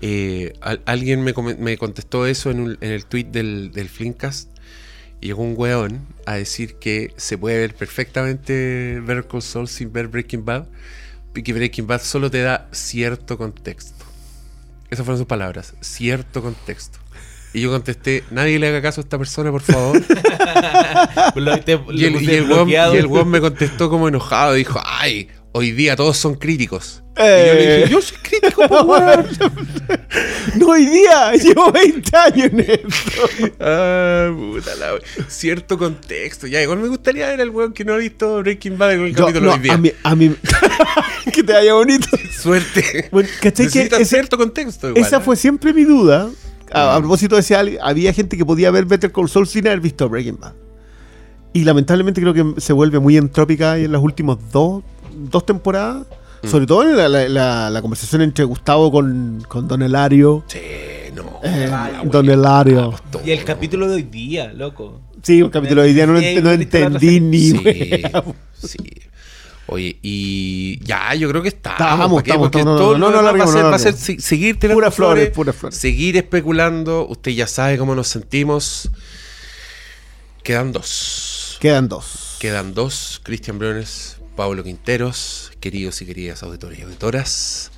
Speaker 1: Eh, al- alguien me, me contestó eso en, un- en el tweet del, del Flimcast y llegó un weón a decir que se puede ver perfectamente Better Call Saul sin ver Breaking Bad y que Breaking Bad solo te da cierto contexto. Esas fueron sus palabras, cierto contexto. Y yo contesté, nadie le haga caso a esta persona, por favor. Y el, y el el me contestó como enojado. Dijo, ay, hoy día todos son críticos. Y yo
Speaker 3: Eh.
Speaker 1: le dije, yo soy crítico.
Speaker 3: No, hoy día llevo 20 años en esto.
Speaker 1: Ah, puta la we- Cierto contexto. Ya, igual me gustaría ver al weón que no ha visto Breaking Bad en el
Speaker 3: Yo-
Speaker 1: capítulo
Speaker 3: no,
Speaker 1: hoy día.
Speaker 3: a mí, a mí que te vaya bonito.
Speaker 1: Suerte.
Speaker 3: Bueno, ¿cachai que ese-
Speaker 1: cierto contexto igual.
Speaker 3: Esa
Speaker 1: ¿eh?
Speaker 3: fue siempre mi duda. A, a propósito decía alguien, había gente que podía ver Better Call Saul sin haber visto Breaking Bad. Y lamentablemente creo que se vuelve muy entrópica en las últimas dos, dos temporadas.
Speaker 1: Mm.
Speaker 3: Sobre todo en la, la- la- la conversación entre Gustavo con, con Don Elario.
Speaker 1: Sí, no.
Speaker 3: Eh,
Speaker 1: la
Speaker 3: Don. Elario.
Speaker 4: Y el capítulo de hoy día, loco.
Speaker 3: Sí, un capítulo de hoy día no, ent- no entendí ni
Speaker 1: Sí. Oye, y ya, yo creo que estamos.
Speaker 3: Estamos, estamos,
Speaker 1: Porque
Speaker 3: estamos,
Speaker 1: todo
Speaker 3: no, no,
Speaker 1: lo
Speaker 3: no,
Speaker 1: va a ser,
Speaker 3: no
Speaker 1: va a ser seguir tirando
Speaker 3: Puras flores,
Speaker 1: flores,
Speaker 3: puras flores.
Speaker 1: seguir especulando. Usted ya sabe cómo nos sentimos. Quedan dos.
Speaker 3: Quedan dos.
Speaker 1: Quedan dos. Cristian Briones, Pablo Quinteros, queridos y queridas auditores y auditoras.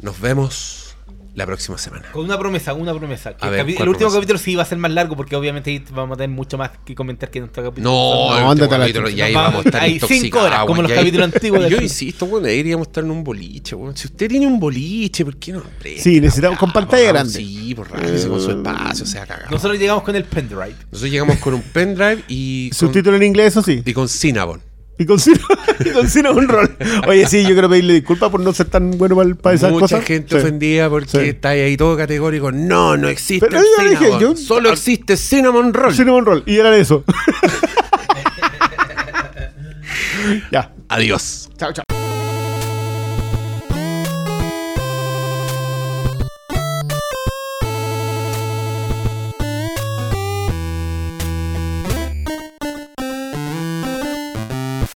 Speaker 1: Nos vemos la próxima semana.
Speaker 4: Con una promesa, una promesa. Que el,
Speaker 1: ver,
Speaker 4: capi-
Speaker 1: ¿cuál
Speaker 4: el último
Speaker 1: promesa?
Speaker 4: capítulo sí va a ser más largo porque obviamente ahí vamos a tener mucho más que comentar que en nuestro capítulo.
Speaker 1: No,
Speaker 3: No, la
Speaker 1: capítulo, ya
Speaker 4: Nos
Speaker 1: íbamos a
Speaker 4: vamos-
Speaker 1: estar
Speaker 4: hay cinco horas, como los capítulos
Speaker 1: ahí-
Speaker 4: antiguos
Speaker 1: Yo insisto, bueno, deberíamos estar en un boliche, weón. Si usted tiene un boliche, ¿por qué no? presta
Speaker 3: Sí, necesitamos con
Speaker 1: la
Speaker 3: pantalla grande.
Speaker 1: Sí, por rájese con su espacio, o sea, cagado.
Speaker 4: Nosotros llegamos con el pendrive.
Speaker 1: Nosotros llegamos con un pendrive y
Speaker 3: Subtítulo en inglés, eso sí.
Speaker 1: y con Cinnabon.
Speaker 3: Y con Cino, y con Cino un rol. Oye, sí, yo quiero pedirle disculpas por no ser tan bueno para, esas
Speaker 1: Mucha
Speaker 3: cosas.
Speaker 1: gente
Speaker 3: Sí.
Speaker 1: ofendida porque
Speaker 3: Sí.
Speaker 1: está ahí todo categórico. No, no existe
Speaker 3: Pero
Speaker 1: el
Speaker 3: yo dije,
Speaker 1: Cinnabon.
Speaker 3: yo-
Speaker 1: Solo existe Cinnamon Roll.
Speaker 3: Cinnamon Roll. Y era eso. ya.
Speaker 1: Adiós.
Speaker 3: Chao, chao.